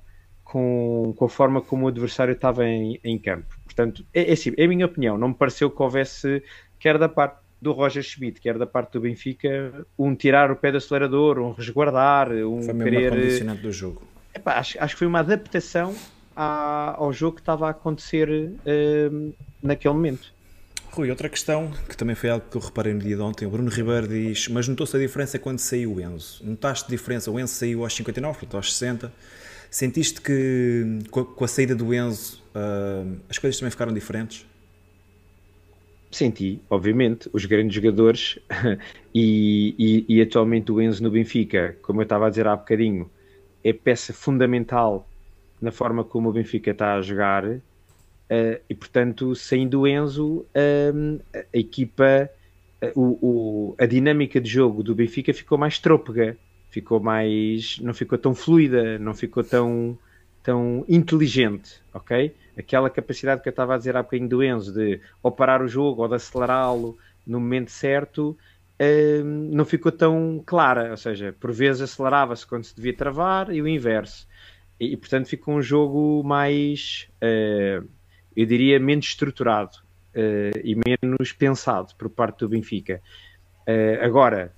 com, com a forma como o adversário estava em, em campo. Portanto, é, é assim, é a minha opinião. Não me pareceu que houvesse, quer da parte do Roger Schmidt, quer da parte do Benfica, um tirar o pé do acelerador, um resguardar, um foi querer... Foi condicionante do jogo. Epá, acho, acho que foi uma adaptação à, ao jogo que estava a acontecer uh, naquele momento. Rui, outra questão que também foi algo que eu reparei no dia de ontem. O Bruno Ribeiro diz: Mas notou-se a diferença quando saiu o Enzo? Notaste diferença? O Enzo saiu aos 59, portanto aos 60 Sentiste que com a, saída do Enzo uh, as coisas também ficaram diferentes? Senti, obviamente, os grandes jogadores *laughs* e, e, e, atualmente o Enzo no Benfica, como eu estava a dizer há bocadinho, é peça fundamental na forma como o Benfica está a jogar. Uh, e portanto, saindo o Enzo, uh, a equipa, o, o, a dinâmica de jogo do Benfica ficou mais trôpega, ficou mais. não ficou tão fluida, não ficou tão, tão inteligente, ok? Aquela capacidade que eu estava a dizer há bocadinho do Enzo de ou parar o jogo ou de acelerá-lo no momento certo não ficou tão clara, ou seja, por vezes acelerava-se quando se devia travar e o inverso. E, e portanto ficou um jogo mais, uh, eu diria, menos estruturado uh, e menos pensado por parte do Benfica. Uh, agora,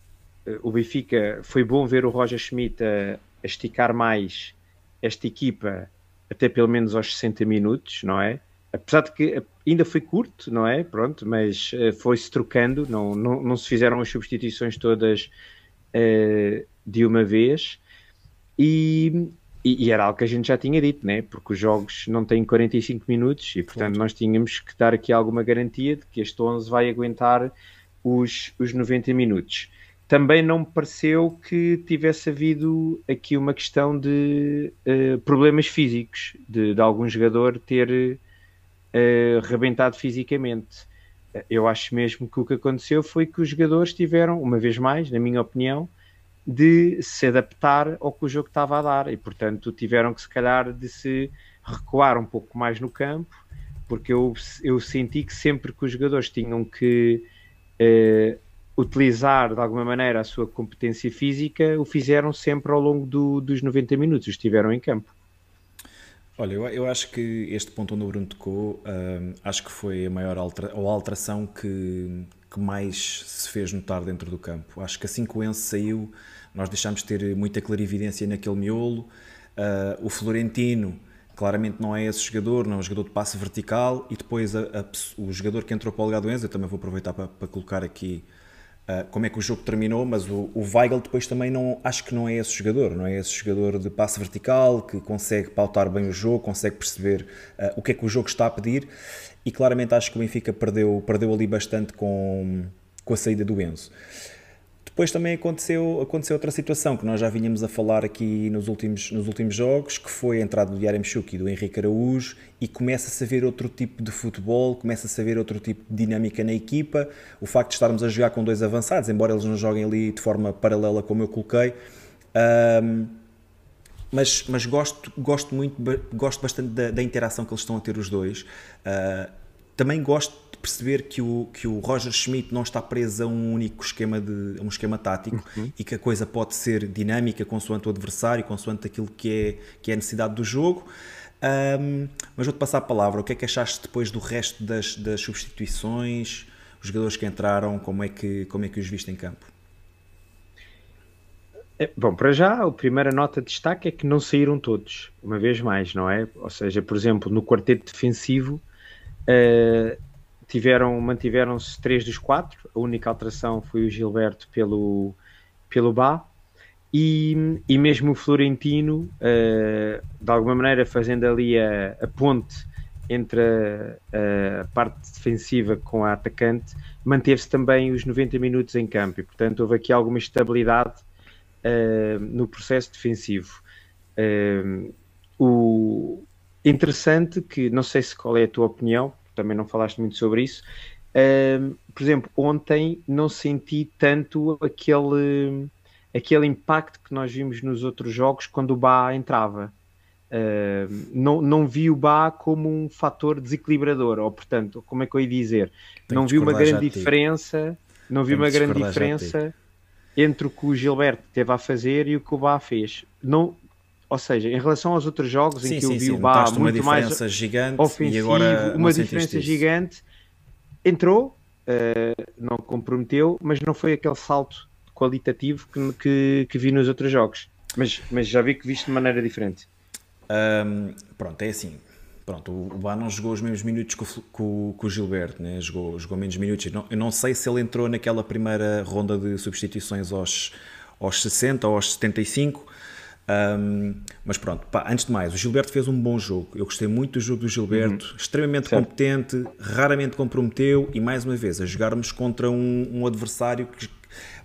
o Benfica foi bom ver o Roger Schmidt a, a esticar mais esta equipa até pelo menos aos 60 minutos, não é? apesar de que ainda foi curto, não é? Pronto, mas uh, foi-se trocando, não, não, não, se fizeram as substituições todas uh, de uma vez e, e, e, era algo que a gente já tinha dito, né? Porque os jogos não têm 45 minutos e, portanto, nós tínhamos que dar aqui alguma garantia de que este 11 vai aguentar os, os 90 minutos. Também não me pareceu que tivesse havido aqui uma questão de uh, problemas físicos, de, de algum jogador ter uh, rebentado fisicamente. Eu acho mesmo que o que aconteceu foi que os jogadores tiveram, uma vez mais, na minha opinião, de se adaptar ao que o jogo estava a dar e, portanto, tiveram que, se calhar, de se recuar um pouco mais no campo, porque eu, eu senti que sempre que os jogadores tinham que uh, utilizar de alguma maneira a sua competência física, o fizeram sempre ao longo do, dos 90 minutos, estiveram em campo. Olha, eu, eu acho que este ponto onde o Bruno tocou, uh, acho que foi a maior altera, ou alteração que, que mais se fez notar dentro do campo. Acho que assim que o Enzo saiu, nós deixámos de ter muita clarividência naquele miolo. Uh, o Florentino, claramente não é esse jogador, não é um jogador de passe vertical. E depois a, a, o jogador que entrou para o lugar do Enzo, eu também vou aproveitar para, para colocar aqui Uh, como é que o jogo terminou, mas o, o Weigl depois também não, acho que não é esse jogador, não é esse jogador de passe vertical que consegue pautar bem o jogo, consegue perceber uh, o que é que o jogo está a pedir e claramente acho que o Benfica perdeu, perdeu ali bastante com, com a saída do Enzo. Depois também aconteceu, aconteceu outra situação que nós já vinhamos a falar aqui nos últimos, nos últimos jogos, que foi a entrada do Yaremchuk e do Henrique Araújo e começa-se a ver outro tipo de futebol, começa-se a ver outro tipo de dinâmica na equipa. O facto de estarmos a jogar com dois avançados, embora eles não joguem ali de forma paralela como eu coloquei, um, mas, mas gosto, gosto muito, gosto bastante da, da, interação que eles estão a ter os dois. Uh, também gosto perceber que o, que o Roger Schmidt não está preso a um único esquema, de, um esquema tático uhum. e que a coisa pode ser dinâmica consoante o adversário, consoante aquilo que é, que é a necessidade do jogo. Um, mas vou-te passar a palavra. O que é que achaste depois do resto das, das substituições? Os jogadores que entraram, como é que, como é que os viste em campo? É, bom, para já, a primeira nota de destaque é que não saíram todos, uma vez mais, não é? Ou seja, por exemplo, no quarteto defensivo, uh, tiveram, mantiveram-se três dos quatro. A única alteração foi o Gilberto pelo, pelo Bá. E, e mesmo o Florentino, uh, de alguma maneira, fazendo ali a, a ponte entre a, a, parte defensiva com a atacante, manteve-se também os 90 minutos em campo. E, portanto, houve aqui alguma estabilidade uh, no processo defensivo. Uh, o interessante que, não sei se qual é a tua opinião, também não falaste muito sobre isso. Uh, por exemplo, ontem não senti tanto aquele, aquele impacto que nós vimos nos outros jogos quando o Bá entrava. Uh, não, não vi o Bá como um fator desequilibrador, ou portanto, como é que eu ia dizer? Tenho não vi uma grande diferença, não vi Tenho uma grande diferença entre o que o Gilberto teve a fazer e o que o Bá fez. Não, ou seja, em relação aos outros jogos sim, em que sim, eu vi o Bá muito mais gigante ofensivo, e agora uma diferença gigante, entrou, uh, não comprometeu, mas não foi aquele salto qualitativo que, que, que, vi nos outros jogos. Mas, mas já vi que viste de maneira diferente. Um, pronto, é assim. Pronto, o Bá não jogou os mesmos minutos que o, com, com o Gilberto, né? jogou, jogou menos minutos. Eu não, eu não sei se ele entrou naquela primeira ronda de substituições aos, aos 60 ou aos 75 um, mas pronto, pá, antes de mais, o Gilberto fez um bom jogo. Eu gostei muito do jogo do Gilberto, uhum. extremamente certo. competente, raramente comprometeu e mais uma vez a jogarmos contra um, um adversário que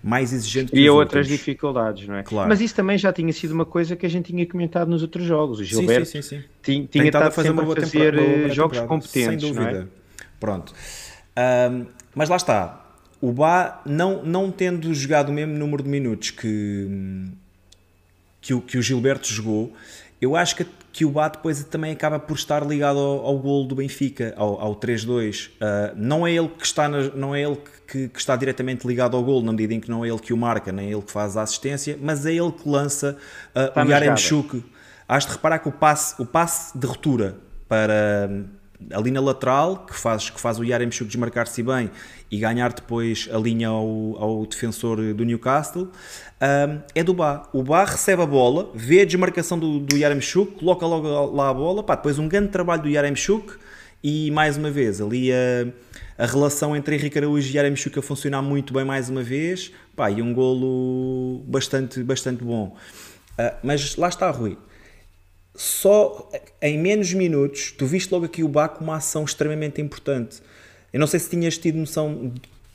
mais exigente que E outras dificuldades, não é? Claro. Mas isso também já tinha sido uma coisa que a gente tinha comentado nos outros jogos. O Gilberto sim, sim, sim, tinha, tinha estado a fazer, uma boa fazer eh, jogos competentes, sem dúvida. É? Pronto. Um, mas lá está. O Bá, não, não tendo jogado o mesmo número de minutos que, que, o, que o Gilberto jogou, eu acho que, que o Bá depois também acaba por estar ligado ao, ao golo do Benfica, ao, ao 3-2. Uh, ah, não é ele que está, na, não é ele que, que, está diretamente ligado ao golo, na medida em que não é ele que o marca, nem é ele que faz a assistência, mas é ele que lança uh, o Yaremchuk. Has de reparar que o passe, o passe de ruptura para ali na lateral, que faz, que faz o Yaremchuk desmarcar-se bem e ganhar depois a linha ao, ao defensor do Newcastle, um, é do Bá. O Bá recebe a bola, vê a desmarcação do, do Yaremchuk, coloca logo lá a bola, pá, depois um grande trabalho do Yaremchuk e mais uma vez ali a, a relação entre Henrique Araújo e Yaremchuk a funcionar muito bem mais uma vez, pá, e um golo bastante, bastante bom. Uh, mas lá está, Rui só em menos minutos, tu viste logo aqui o Bá com uma ação extremamente importante. Eu não sei se tinhas tido noção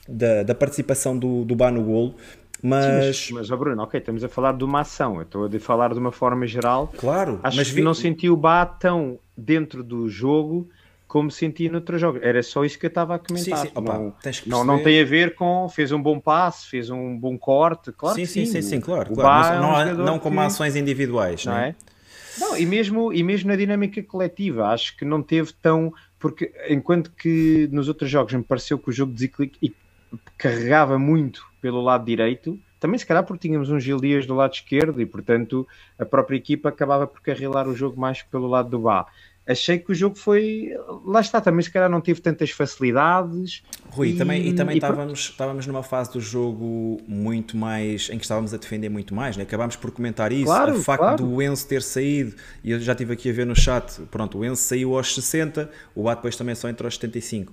da, da participação do, do Bá no golo, mas... Sim, mas, mas oh Bruno, ok, estamos a falar de uma ação, eu estou a falar de uma forma geral. Claro, acho mas que vi... não senti o Bá tão dentro do jogo como senti noutros jogos. Era só isso que eu estava a comentar. Sim, sim. Opa, não, não, não, tem a ver com fez um bom passe, fez um bom corte, claro sim, sim, sim, sim, sim, claro. claro. Não, é um não, não como que... ações individuais, não é? Não, e mesmo, e mesmo na dinâmica coletiva, acho que não teve tão. Porque enquanto que nos outros jogos me pareceu que o jogo carregava muito pelo lado direito, também se calhar porque tínhamos um Gil Dias do lado esquerdo e portanto a própria equipa acabava por carrilar o jogo mais pelo lado do Bá achei que o jogo foi. Lá está, também se calhar não teve tantas facilidades. Rui, e também, e também estávamos, estávamos numa fase do jogo muito mais. em que estávamos a defender muito mais, né? acabámos por comentar isso. Claro, o facto claro. do Enzo ter saído, e eu já estive aqui a ver no chat, pronto, o Enzo saiu aos 60, o Bá depois também só entrou aos 75.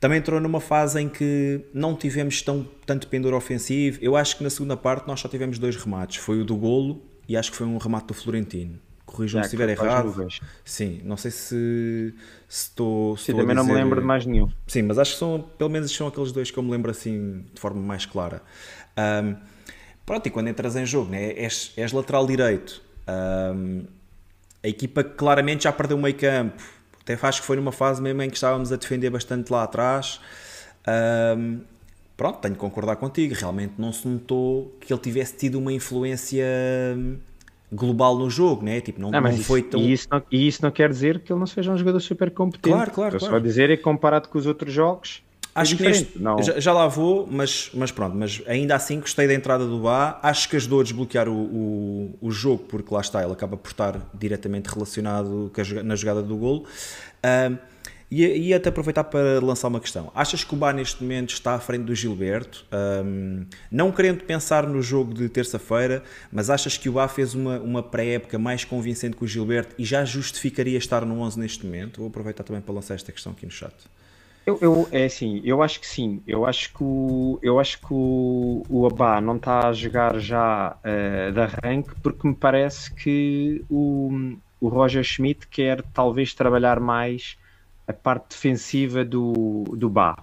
Também entrou numa fase em que não tivemos tão, tanto pendor ofensivo. Eu acho que na segunda parte nós só tivemos dois remates. Foi o do golo e acho que foi um remate do Florentino corrijam-me se estiver errado. Sim, não sei se, estou. Se Sim, também dizer... não me lembro de mais nenhum. Sim, mas acho que são, pelo menos são aqueles dois que eu me lembro assim de forma mais clara. Um, pronto, e quando entras em jogo, né, és, és lateral direito, um, a equipa claramente já perdeu o meio campo. Até acho que foi numa fase mesmo em que estávamos a defender bastante lá atrás. Um, pronto, tenho que concordar contigo. Realmente não se notou que ele tivesse tido uma influência global no jogo, né? Tipo, não, não, não foi tão. E isso, não, e isso não quer dizer que ele não seja um jogador super competente. Claro, claro. Eu claro. só dizer é que comparado com os outros jogos. É Acho é que neste, não... já, já, lá vou, mas, mas pronto, mas ainda assim gostei da entrada do Bá. Acho que ajudou a desbloquear o, o, o jogo, porque lá está, ele acaba por estar diretamente relacionado a, na jogada do golo. Uh, e, e até aproveitar para lançar uma questão. Achas que o Bá neste momento está à frente do Gilberto? Um, não querendo pensar no jogo de terça-feira, mas achas que o Bá fez uma, uma pré-época mais convincente que o Gilberto e já justificaria estar no 11 neste momento? Vou aproveitar também para lançar esta questão aqui no chat. Eu, eu, é assim, eu acho que sim. Eu acho que o, eu acho que o, o Abá não está a jogar já uh, de arranque porque me parece que o, o Roger Schmidt quer talvez trabalhar mais a parte defensiva do, do Bá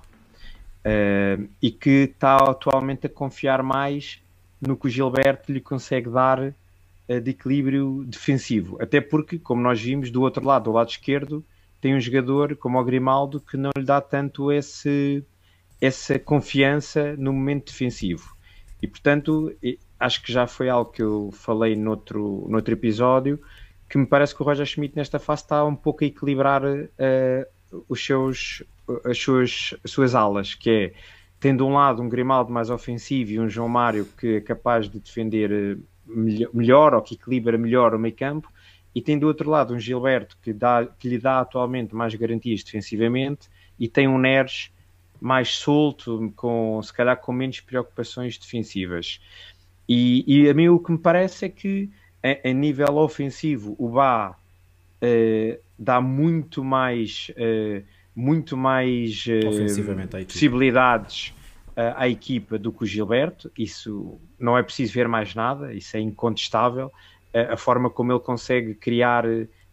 uh, e que está atualmente a confiar mais no que o Gilberto lhe consegue dar uh, de equilíbrio defensivo. Até porque, como nós vimos, do outro lado, do lado esquerdo, tem um jogador como o Grimaldo que não lhe dá tanto esse, essa confiança no momento defensivo. E portanto, acho que já foi algo que eu falei noutro, noutro episódio, que me parece que o Roger Schmidt nesta fase está um pouco a equilibrar uh, os seus, as, suas, as suas alas, que é tendo um lado um Grimaldo mais ofensivo e um João Mário que é capaz de defender eh, melhor ou que equilibra melhor o meio campo, e tem do outro lado um Gilberto que, dá, que lhe dá atualmente mais garantias defensivamente e tem um Neres mais solto, com, se calhar com menos preocupações defensivas. E, e a mim o que me parece é que a, a nível ofensivo o Bá uh, dá muito mais, uh, muito mais uh, possibilidades uh, à equipa do que o Gilberto. Isso não é preciso ver mais nada, isso é incontestável. a forma como ele consegue criar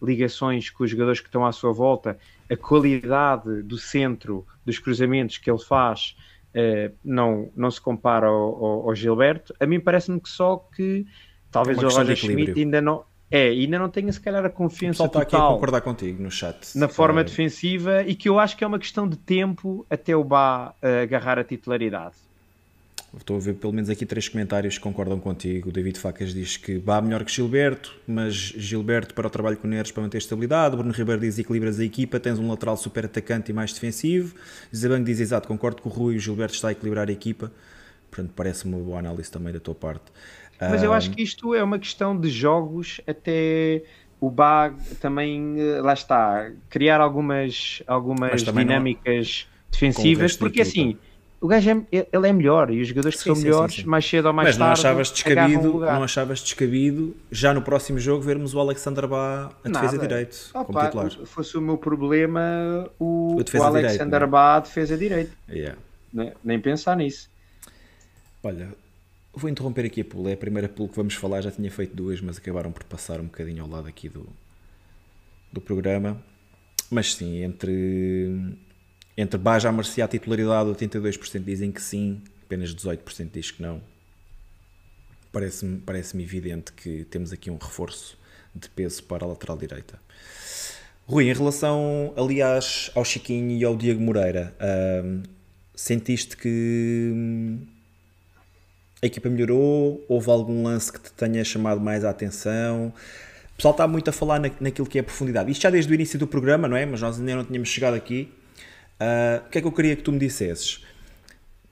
ligações com os jogadores que estão à sua volta, a qualidade do centro, dos cruzamentos que ele faz, não, não se compara ao, ao, ao Gilberto. A mim parece-me que só que talvez é o Roger Schmidt ainda não, é, ainda não tenha se calhar a confiança o total está aqui a concordar contigo no chat. Na forma é... defensiva e que eu acho que é uma questão de tempo até o Bá uh, agarrar a titularidade. Estou a ver pelo menos aqui três comentários que concordam contigo. O David Facas diz que Bá melhor que Gilberto, mas Gilberto para o trabalho com o Neres para manter estabilidade. Bruno Ribeiro diz equilibras a equipa, tens um lateral super atacante e mais defensivo. Zabang diz exato, concordo com o Rui, o Gilberto está a equilibrar a equipa. Portanto, parece uma boa análise também da tua parte. Mas eu acho que isto é uma questão de jogos até o Bá também, eh, lá está, criar algumas, algumas dinâmicas não... defensivas, porque assim o gajo é, ele é melhor e os jogadores que sim, são sim, melhores, sim, mais cedo ou mais Mas tarde. Mas não achavas descabido, não achavas descabido já no próximo jogo vermos o Alexander Bá a Nada. defesa direito Opa, como titular? Fosse o meu problema o, o, o Alexander direito, Bá a defesa direito. Yeah. Nem, nem pensar nisso. Olha, vou interromper aqui a pool. É a primeira pool que vamos falar. Já tinha feito duas, mas acabaram por passar um bocadinho ao lado aqui do, do programa. Mas sim, entre entre Baja a Marcia a titularidade, 82% dizem que sim, apenas 18% diz que não. Parece-me parece evidente que temos aqui um reforço de peso para a lateral direita. Rui, em relação, aliás, ao Chiquinho e ao Diego Moreira, hum, sentiste que hum, a equipa melhorou? Houve algum lance que te tenha chamado mais a atenção? O pessoal está muito a falar na, naquilo que é profundidade. Isto já desde o início do programa, não é? Mas nós ainda não tínhamos chegado aqui. Uh, o que é que eu queria que tu me dissesses?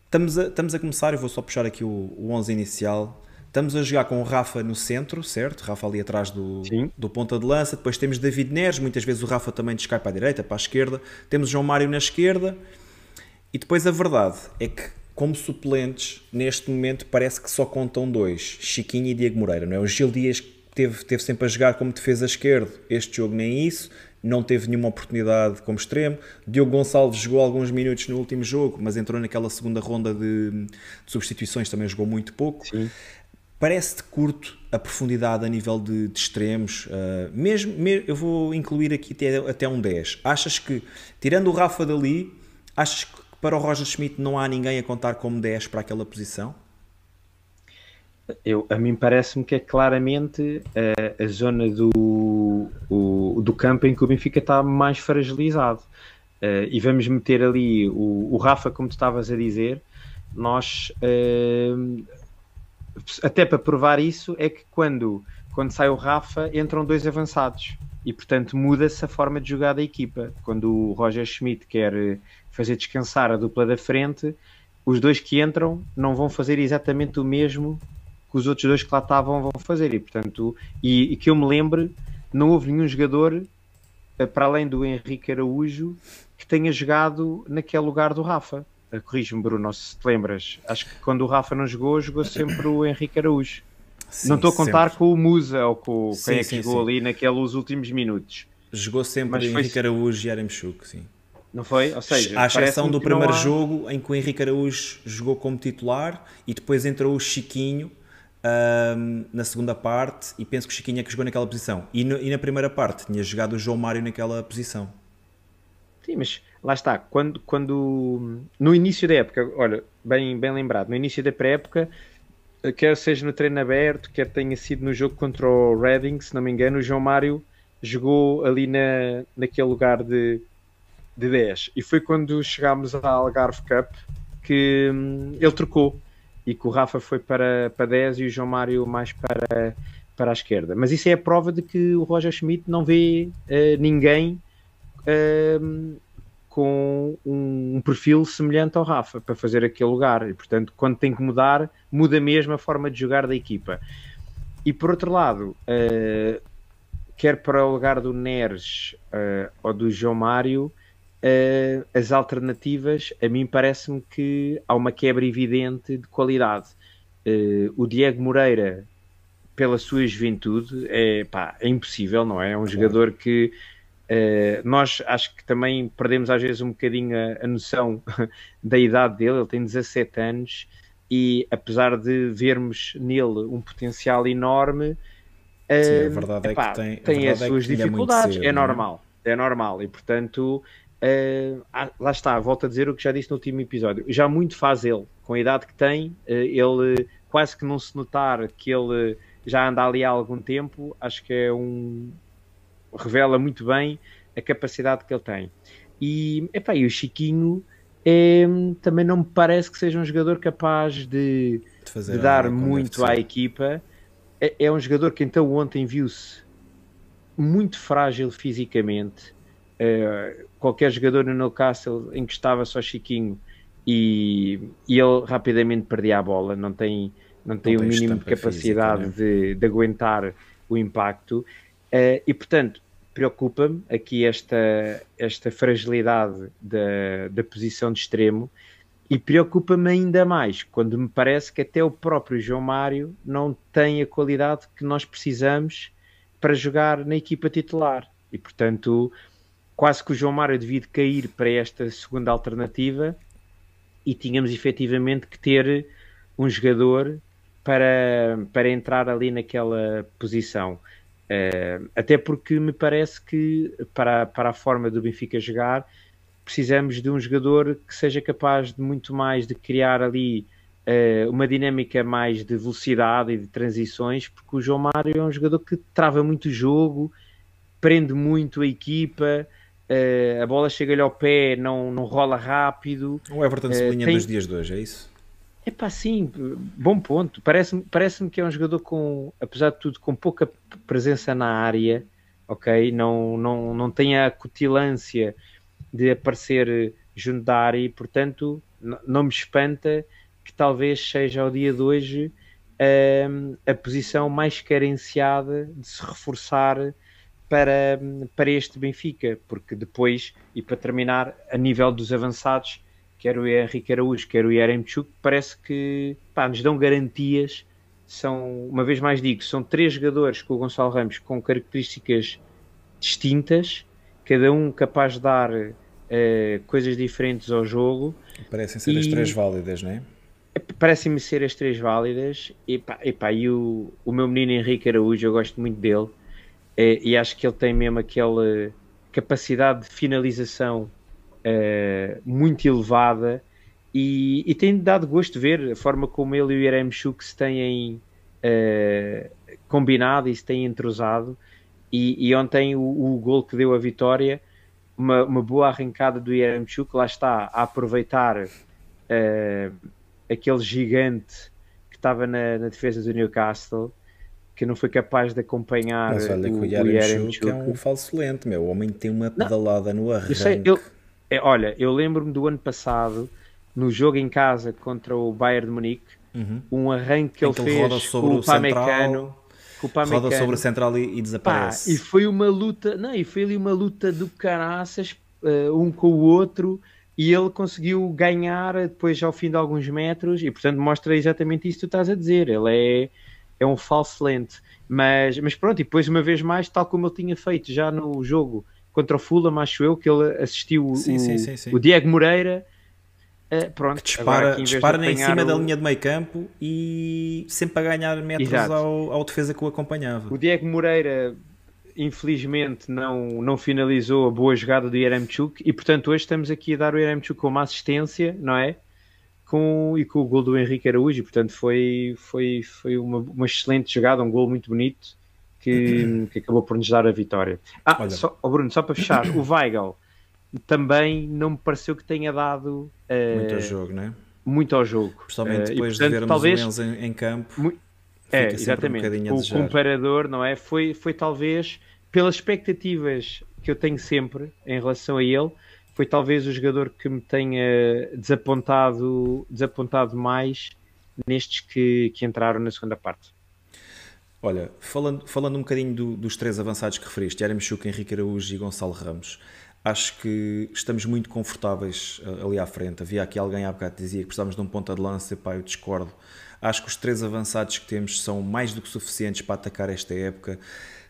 Estamos a, estamos a começar, eu vou só puxar aqui o, o 11 inicial. Estamos a jogar com o Rafa no centro, certo? Rafa ali atrás do, do ponta de lança. Depois temos David Neres, muitas vezes o Rafa também descai para a direita, para a esquerda. Temos João Mário na esquerda. E depois a verdade é que, como suplentes, neste momento parece que só contam dois: Chiquinho e Diego Moreira, não é? O Gil Dias teve, teve sempre a jogar como defesa esquerdo. Este jogo nem isso não teve nenhuma oportunidade como extremo. Diogo Gonçalves jogou alguns minutos no último jogo, mas entrou naquela segunda ronda de, de substituições, também jogou muito pouco. Parece-te curto a profundidade a nível de, de extremos, uh, mesmo, mesmo, eu vou incluir aqui até, até um 10. Achas que, tirando o Rafa dali, achas que para o Roger Schmidt não há ninguém a contar como 10 para aquela posição? Eu, a mim parece-me que é claramente a, a zona do, o, do campo em que o Benfica está mais fragilizado. Uh, e vamos meter ali o, o, Rafa, como tu estavas a dizer, nós uh, até para provar isso é que quando, quando sai o Rafa entram dois avançados e portanto muda-se a forma de jogar da equipa. Quando o Roger Schmidt quer fazer descansar a dupla da frente, os dois que entram não vão fazer exatamente o mesmo que os outros dois que lá estavam vão fazer. E, portanto, e, e que eu me lembre, não houve nenhum jogador, eh, para além do Henrique Araújo, que tenha jogado naquele lugar do Rafa. Eh, corrige-me, Bruno, se te lembras. Acho que quando o Rafa não jogou, jogou sempre o Henrique Araújo. Sim, não estou a contar sempre. com o Musa ou com sim, quem é que sim, jogou ali naqueles últimos minutos. Jogou sempre Mas Henrique foi... Araújo e Aremchuk, sim. Não foi? Ou seja, à exceção do primeiro há... jogo em que o Henrique Araújo jogou como titular e depois entrou o Chiquinho um, na segunda parte e penso que o Chiquinho é que jogou naquela posição. E, no, e, na primeira parte tinha jogado o João Mário naquela posição. Sim, mas lá está, quando, quando no início da época, olha, bem, bem lembrado, no início da pré-época, quer seja no treino aberto, quer tenha sido no jogo contra o Reading, se não me engano, o João Mário jogou ali na, naquele lugar de, de 10. E foi quando chegámos à Algarve Cup que hum, ele trocou e que o Rafa foi para, para 10 e o João Mário mais para, para a esquerda. Mas isso é a prova de que o Roger Schmidt não vê uh, ninguém uh, com um, um, perfil semelhante ao Rafa para fazer aquele lugar. E, portanto, quando tem que mudar, muda mesmo a forma de jogar da equipa. E por outro lado, uh, quer para o lugar do Neres ou do João Mário, uh, as alternativas, a mim parece-me que há uma quebra evidente de qualidade. Uh, o Diego Moreira, pela sua juventude, é, pá, é impossível, não é? É um jogador que uh, nós acho que também perdemos às vezes um bocadinho a, a noção *laughs* da idade dele, ele tem 17 anos e apesar de vermos nele um potencial enorme, Sim, a verdade é que tem, tem as suas é dificuldades, é, cedo, é normal, é? é normal e portanto Uh, lá está, volto a dizer o que já disse no último episódio. Já muito faz ele, com a idade que tem, uh, ele quase que não se notar que ele já anda ali há algum tempo, acho que é um. revela muito bem a capacidade que ele tem. E, epá, e o Chiquinho é, também não me parece que seja um jogador capaz de, de, de dar muito à equipa. É, é, um jogador que então ontem viu-se muito frágil fisicamente. Uh, qualquer jogador no Newcastle em que estava só Chiquinho e, e ele rapidamente perdia a bola, não tem, não tem não o mínimo de capacidade física, né? de, de, aguentar o impacto. Uh, e portanto, preocupa-me aqui esta, esta fragilidade da, da posição de extremo e preocupa-me ainda mais quando me parece que até o próprio João Mário não tem a qualidade que nós precisamos para jogar na equipa titular. E portanto, quase que o João Mário devia cair para esta segunda alternativa e tínhamos efetivamente que ter um jogador para, para entrar ali naquela posição. Uh, até porque me parece que para, para a forma do Benfica jogar precisamos de um jogador que seja capaz de muito mais de criar ali uh, uma dinâmica mais de velocidade e de transições, porque o João Mário é um jogador que trava muito o jogo, prende muito a equipa, uh, a bola chega-lhe ao pé, não, não rola rápido. O Everton sublinha tem... nos dias de hoje, é isso? É pá, sim, bom ponto. Parece-me parece que é um jogador com, apesar de tudo, com pouca presença na área, ok? Não, não, não tem a cutilância de aparecer junto da área e, portanto, não me espanta que talvez seja ao dia de hoje um, a posição mais carenciada de se reforçar para, para este Benfica, porque depois, e para terminar, a nível dos avançados quer o Henrique Araújo, quer o Yaremchuk, parece que pá, nos dão garantias. São, uma vez mais digo, são três jogadores com o Gonçalo Ramos com características distintas, cada um capaz de dar uh, coisas diferentes ao jogo. Parecem ser e, as três válidas, não é? Parecem-me ser as três válidas. E, pá, e, pá, e o, o meu menino Henrique Araújo, eu gosto muito dele. E, e acho que ele tem mesmo aquela capacidade de finalização uh, muito elevada e, e tem dado gosto de ver a forma como ele e o Irem Chuk se têm uh, combinado e se têm entrosado. E, e ontem o, o gol que deu a vitória, uma, uma boa arrancada do Chuk lá está a aproveitar aquele gigante que estava na, na, defesa do Newcastle que não foi capaz de acompanhar Mas olha o, o Yaremchuk é um falso lento, meu. O homem tem uma pedalada não, no arranque. Sei, eu, é, olha, eu lembro-me do ano passado, no jogo em casa contra o Bayern de Munique, uhum. um arranque que ele, ele fez com o Pamecano. Com o Pamecano. Roda sobre o central e, e desaparece. Pá, e foi uma luta, não, e foi ali uma luta do caraças, uh, um com o outro, e ele conseguiu ganhar depois ao fim de alguns metros, e portanto mostra exatamente isso que tu estás a dizer. Ele é, é um falso lente. Mas, mas pronto, e depois uma vez mais, tal como ele tinha feito já no jogo contra o Fulham, acho eu, que ele assistiu sim, o, sim, sim, o Diego Moreira. Uh, pronto, que dispara, dispara em cima o... da linha de meio campo e sempre a ganhar metros ao, ao, defesa que o acompanhava. O Diego Moreira, infelizmente, não, não finalizou a boa jogada do Yeremchuk e, portanto, hoje estamos aqui a dar o Yeremchuk uma assistência, não é? Com, e com o gol do Henrique Araújo, e, portanto, foi, foi, foi uma, uma excelente jogada, um gol muito bonito que, *clears throat* que acabou por nos dar a vitória. Ah, só, oh Bruno, só para fechar, o Weigl também não me pareceu que tenha dado uh, muito ao jogo, não é? Muito ao jogo. Principalmente uh, depois e, portanto, de vermos talvez, o em, em campo. É, exatamente. Um o comparador, não é? Foi, foi talvez, pelas expectativas que eu tenho sempre em relação a ele, foi talvez o jogador que me tenha desapontado, desapontado mais nestes que, que entraram na segunda parte. Olha, falando, falando um bocadinho do, dos três avançados que referiste, Yaremchuk, Henrique Araújo e Gonçalo Ramos, acho que estamos muito confortáveis uh, ali à frente. Havia aqui alguém há bocado que dizia que precisávamos de um ponta de lança, pá, eu discordo. Acho que os três avançados que temos são mais do que suficientes para atacar esta época,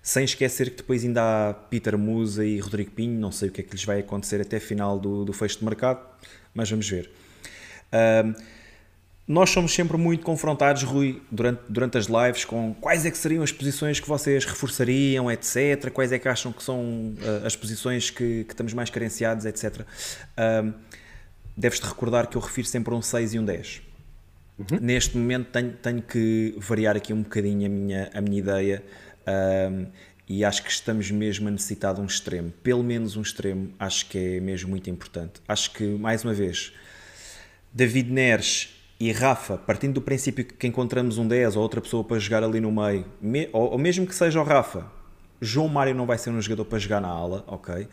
sem esquecer que depois ainda há Peter Musa e Rodrigo Pinho, não sei o que é que lhes vai acontecer até final do, do fecho de mercado, mas vamos ver. Nós somos sempre muito confrontados, Rui, durante, durante as lives, com quais é que seriam as posições que vocês reforçariam, etc. Quais é que acham que são uh, as posições que, que, estamos mais carenciados, etc. Deves-te recordar que eu refiro sempre a um 6 e um 10. Uhum. Neste momento tenho, tenho, que variar aqui um bocadinho a minha, a minha ideia uh, e acho que estamos mesmo a necessitar de um extremo. Pelo menos um extremo, acho que é mesmo muito importante. Acho que, mais uma vez, David Neres e Rafa, partindo do princípio que encontramos um 10 ou outra pessoa para jogar ali no meio, ou, mesmo que seja o Rafa, João Mário não vai ser um jogador para jogar na ala, ok? Uh,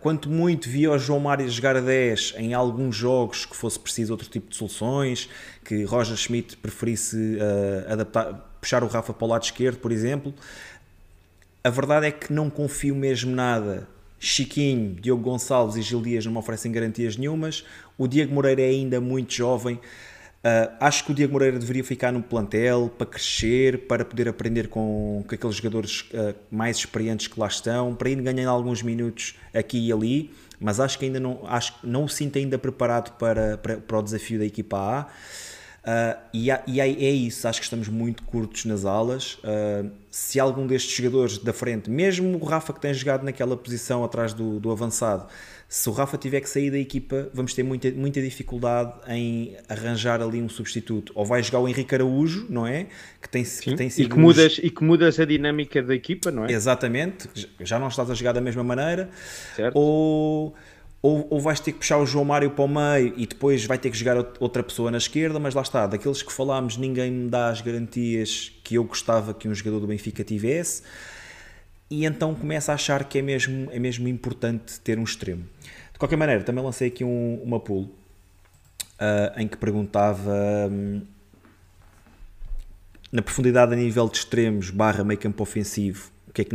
quanto muito via o João Mário jogar a 10 em alguns jogos que fosse preciso outro tipo de soluções, que Roger Schmidt preferisse uh, adaptar, puxar o Rafa para o lado esquerdo, por exemplo. A verdade é que não confio mesmo nada. Chiquinho, Diogo Gonçalves e Gil Dias não me oferecem garantias nenhumas. O Diego Moreira é ainda muito jovem. Uh, acho que o Diego Moreira deveria ficar no plantel para crescer, para poder aprender com, com aqueles jogadores uh, mais experientes que lá estão, para ir ganhando alguns minutos aqui e ali, mas acho que ainda não, acho, não o sinto ainda preparado para, para, para o desafio da equipa A. Uh, e, e é, é isso, acho que estamos muito curtos nas alas. se algum destes jogadores da frente, mesmo o Rafa que tem jogado naquela posição atrás do, do avançado, se o Rafa tiver que sair da equipa, vamos ter muita, muita dificuldade em arranjar ali um substituto. Ou vai jogar o Henrique Araújo, não é? Que tem, que tem sido. E que, mudas, e que mudas a dinâmica da equipa, não é? Exatamente, já não estás a jogar da mesma maneira. Certo. Ou. Ou, ou, vais ter que puxar o João Mário para o meio e depois vai ter que jogar outra pessoa na esquerda, mas lá está, daqueles que falámos, ninguém me dá as garantias que eu gostava que um jogador do Benfica tivesse e então começa a achar que é mesmo, é mesmo importante ter um extremo. De qualquer maneira, também lancei aqui um, uma pool uh, em que perguntava um, na profundidade a nível de extremos barra meio campo ofensivo o que é que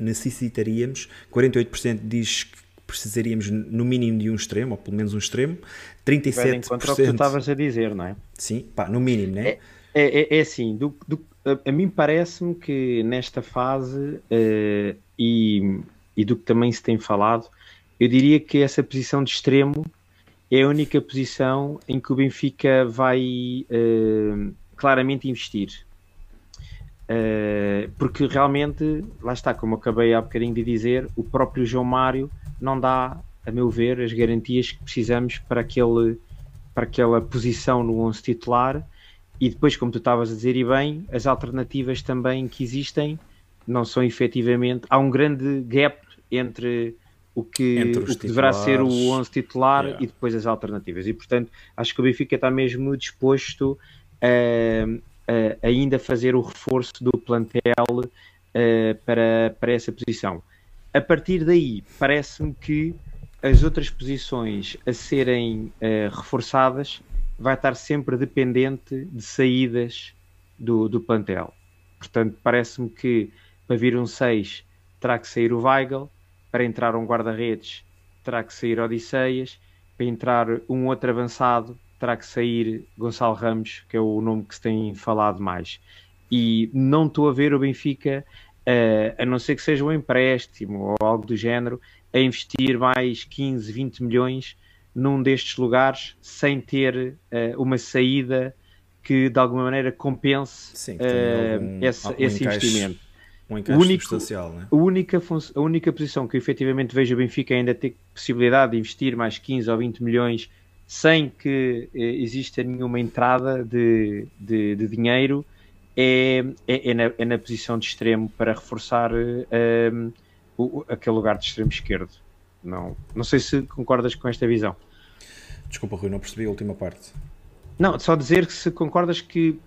necessitaríamos. 48% diz que precisaríamos no mínimo de um extremo, ou pelo menos um extremo. 37%. Contra o que tu estavas a dizer, não é? Sim, pá, no mínimo, né? É, é, é assim, do, do, a, a, mim parece-me que nesta fase uh, e, e do que também se tem falado, eu diria que essa posição de extremo é a única posição em que o Benfica vai uh, claramente investir. Uh, porque realmente, lá está, como acabei há bocadinho de dizer, o próprio João Mário não dá, a meu ver, as garantias que precisamos para, aquele, para aquela posição no 11 titular e depois, como tu estavas a dizer, e bem, as alternativas também que existem não são efetivamente. Há um grande gap entre o que, o que deverá ser o 11 titular yeah. e depois as alternativas. E portanto, acho que o Benfica está mesmo disposto a, a ainda fazer o reforço do plantel a, para, para essa posição. A partir daí, parece-me que as outras posições a serem reforçadas vai estar sempre dependente de saídas do, do plantel. Portanto, parece-me que para vir um 6 terá que sair o Weigl, para entrar um guarda-redes terá que sair Odisseias, para entrar um outro avançado terá que sair Gonçalo Ramos, que é o nome que se tem falado mais. E não estou a ver o Benfica, uh, a não ser que seja um empréstimo ou algo do género, a investir mais 15, 20 milhões num destes lugares sem ter uh, uma saída que de alguma maneira compense Sim, uh, algum, esse, algum esse encaixe, investimento. Um encaixe único, substancial, né? a, única a única posição que efetivamente vejo o Benfica ainda ter possibilidade de investir mais 15 ou 20 milhões sem que uh, exista nenhuma entrada de, de, de dinheiro é, é, é, na, é, na, posição de extremo para reforçar o, aquele lugar de extremo esquerdo. Não, não sei se concordas com esta visão. Desculpa, Rui, não percebi a última parte. Não, só dizer que se concordas que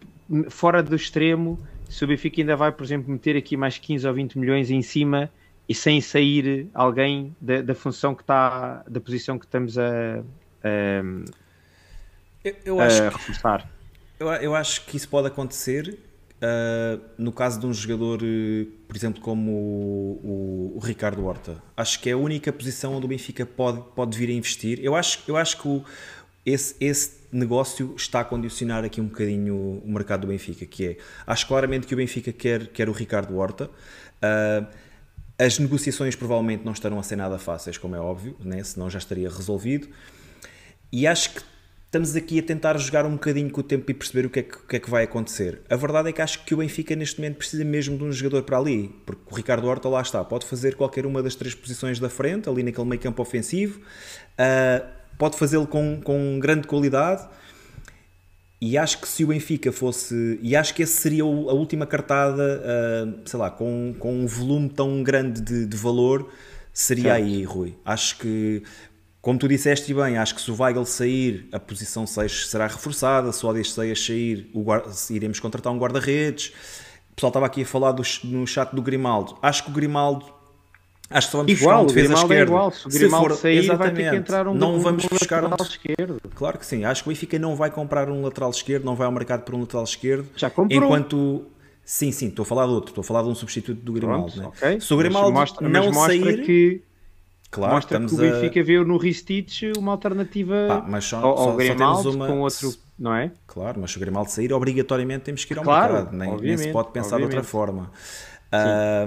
fora do extremo, se o Benfica ainda vai, por exemplo, meter aqui mais 15 ou 20 milhões em cima e sem sair alguém da, da função que está, da posição que estamos a, a, eu, eu acho a reforçar. Que, eu, eu acho que isso pode acontecer Uh, no caso de um jogador, uh, por exemplo, como o, o, o, Ricardo Horta, acho que é a única posição onde o Benfica pode, pode vir a investir. Eu acho, eu acho que o, esse, esse negócio está a condicionar aqui um bocadinho o mercado do Benfica, que é, acho claramente que o Benfica quer, quer o Ricardo Horta. Uh, as negociações provavelmente não estarão a ser nada fáceis, como é óbvio, né? senão já estaria resolvido. E acho que estamos aqui a tentar jogar um bocadinho com o tempo e perceber o que, é que, o que, é que vai acontecer. A verdade é que acho que o Benfica neste momento precisa mesmo de um jogador para ali, porque o Ricardo Horta lá está, pode fazer qualquer uma das três posições da frente, ali naquele meio campo ofensivo, uh, pode fazê-lo com, com grande qualidade. E acho que se o Benfica fosse. E acho que esse seria a última cartada, uh, sei lá, com, com um volume tão grande de, de valor, seria certo. aí, Rui. Acho que como tu disseste bem, acho que se o Weigl sair, a posição 6 será reforçada, se o Odisseias sair, o guarda, iremos contratar um guarda-redes. O pessoal estava aqui a falar do, no chat do Grimaldo. Acho que o Grimaldo Acho que só vamos igual, buscar um defesa esquerda. É igual. Se o Grimaldo se for, sair, exatamente, vai ter que entrar um, não vamos um buscar lateral um... esquerdo. Claro que sim. Acho que o Benfica não vai comprar um lateral esquerdo, não vai ao mercado por um lateral esquerdo. Já comprou. Enquanto... Sim, sim, estou a falar de outro. Estou a falar de um substituto do Grimaldo. Pronto, né? okay. Se o Grimaldo mostra, não sair... Que Claro, Mostra que o Benfica a... viu no Ristich uma alternativa Pá, mas só, ao, ao só, Grimaldo só uma... com outro, não é? Claro, mas se o Grimaldo sair, obrigatoriamente temos que ir ao claro, mercado, nem, nem, se pode pensar obviamente. de outra forma.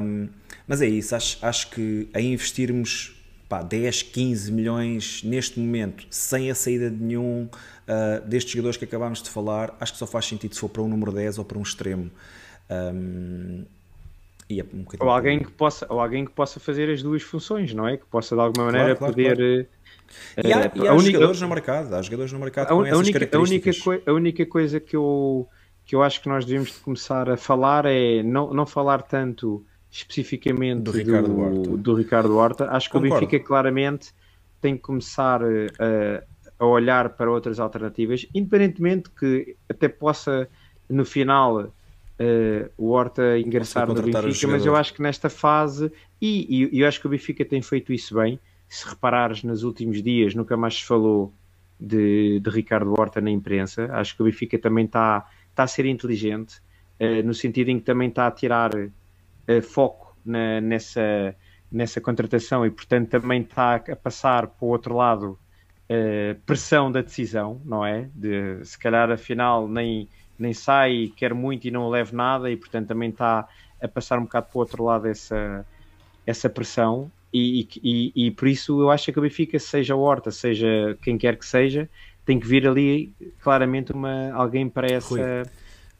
Um, mas é isso, acho, acho que a investirmos pá, 10, 15 milhões neste momento, sem a saída de nenhum uh, destes jogadores que acabámos de falar, acho que só faz sentido se for para um número 10 ou para um extremo. Um, é um ou, alguém que possa, ou alguém que possa fazer as duas funções, não é? Que possa de alguma maneira claro, claro, poder. Claro. E há, uh, e há única, jogadores no mercado, há jogadores no mercado a, com a única, a única, a única coisa que eu, que eu acho que nós devemos começar a falar é não, não falar tanto especificamente do Ricardo, do, Horta. Do Ricardo Horta. Acho que Concordo. o Benfica claramente tem que começar a, a olhar para outras alternativas, independentemente que até possa no final uh, o Horta ingressar no Benfica, mas eu acho que nesta fase, e, e, eu acho que o Benfica tem feito isso bem, se reparares nos últimos dias, nunca mais se falou de, de Ricardo Horta na imprensa, acho que o Benfica também está tá a ser inteligente, uh, no sentido em que também está a tirar uh, foco na, nessa, nessa contratação e, portanto, também está a passar para o outro lado pressão da decisão, não é? De se calhar afinal nem nem sai, quer muito e não leve nada, e portanto também está a passar um bocado para o outro lado essa, essa pressão. E, e, e por isso eu acho que o Benfica, seja Horta, seja quem quer que seja, tem que vir ali claramente uma, alguém para essa, Rui,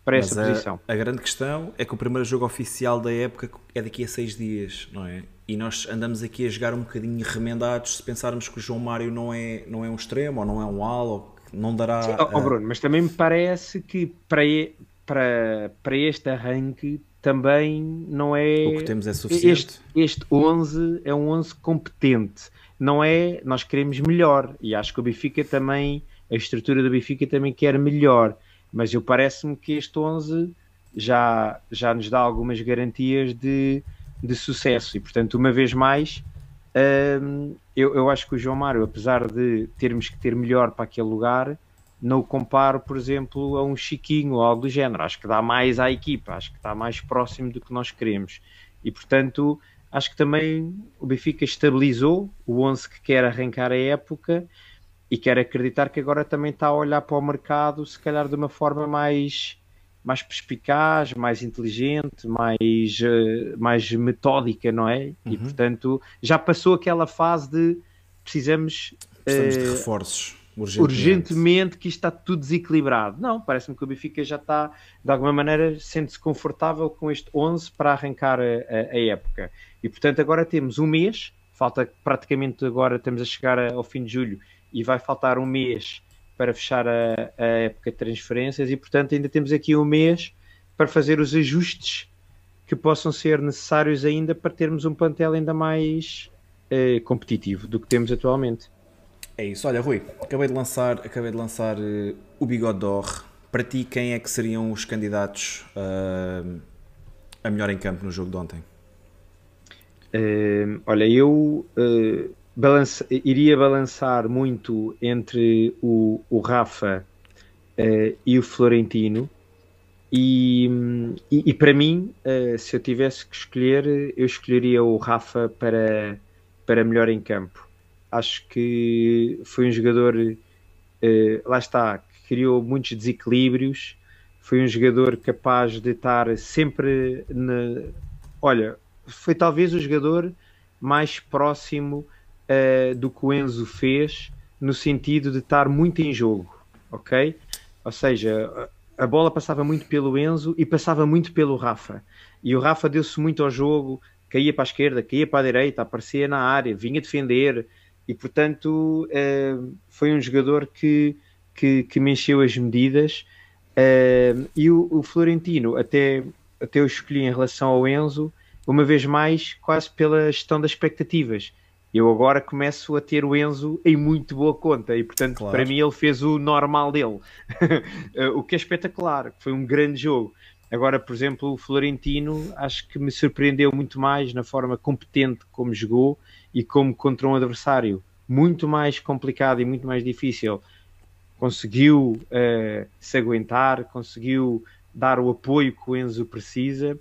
para essa posição. A, a grande questão é que o primeiro jogo oficial da época é daqui a seis dias, não é? E nós andamos aqui a jogar um bocadinho remendados se pensarmos que o João Mário não é, não é um extremo ou não é um ala não dará. Sim, oh, Bruno, mas também me parece que para, para, para este arranque também não é. O que temos é suficiente. Este, este 11 é um 11 competente. Não é. Nós queremos melhor. E acho que o Benfica também. A estrutura do Benfica também quer melhor. Mas eu parece-me que este 11 já, já nos dá algumas garantias de, de sucesso. E portanto, uma vez mais, hum, eu, eu acho que o João Mário, apesar de termos que ter melhor para aquele lugar, não o comparo, por exemplo, a um Chiquinho ou algo do género. Acho que dá mais à equipa, acho que está mais próximo do que nós queremos. E, portanto, acho que também o Benfica estabilizou o 11 que quer arrancar a época e quer acreditar que agora também está a olhar para o mercado, se calhar de uma forma mais mais perspicaz, mais inteligente, mais, uh, mais metódica, não é? Uhum. E portanto já passou aquela fase de precisamos, precisamos uh, de reforços urgentemente. urgentemente. que isto está tudo desequilibrado. Não, parece-me que o Benfica já está de alguma maneira sente-se confortável com este 11 para arrancar a, a, a, época. E portanto agora temos um mês, falta praticamente agora estamos a chegar ao fim de julho e vai faltar um mês para fechar a, a, época de transferências e, portanto, ainda temos aqui um mês para fazer os ajustes que possam ser necessários ainda para termos um plantel ainda mais eh, competitivo do que temos atualmente. É isso. Olha, Rui, acabei de lançar, acabei de lançar uh, o Bigode d'Or. Para ti, quem é que seriam os candidatos uh, a melhor em campo no jogo de ontem? Uh, olha, eu iria balançar muito entre o, o Rafa uh, e o Florentino. E, e, e para mim, uh, se eu tivesse que escolher, eu escolheria o Rafa para, para melhor em campo. Acho que foi um jogador, uh, lá está, que criou muitos desequilíbrios. Foi um jogador capaz de estar sempre. Na... Olha, foi talvez o jogador mais próximo uh, do que o Enzo fez, no sentido de estar muito em jogo. ok? Ou seja, a bola passava muito pelo Enzo e passava muito pelo Rafa. E o Rafa deu-se muito ao jogo, caía para a esquerda, caía para a direita, aparecia na área, vinha defender e, portanto, eh, foi um jogador que, que, que as medidas. Eh, e o, o, Florentino, até, até eu escolhi em relação ao Enzo, uma vez mais, quase pela gestão das expectativas eu agora começo a ter o Enzo em muito boa conta e portanto claro. para mim ele fez o normal dele *laughs* o que é espetacular foi um grande jogo agora por exemplo o Florentino acho que me surpreendeu muito mais na forma competente como jogou e como contra um adversário muito mais complicado e muito mais difícil conseguiu uh, se aguentar conseguiu dar o apoio que o Enzo precisa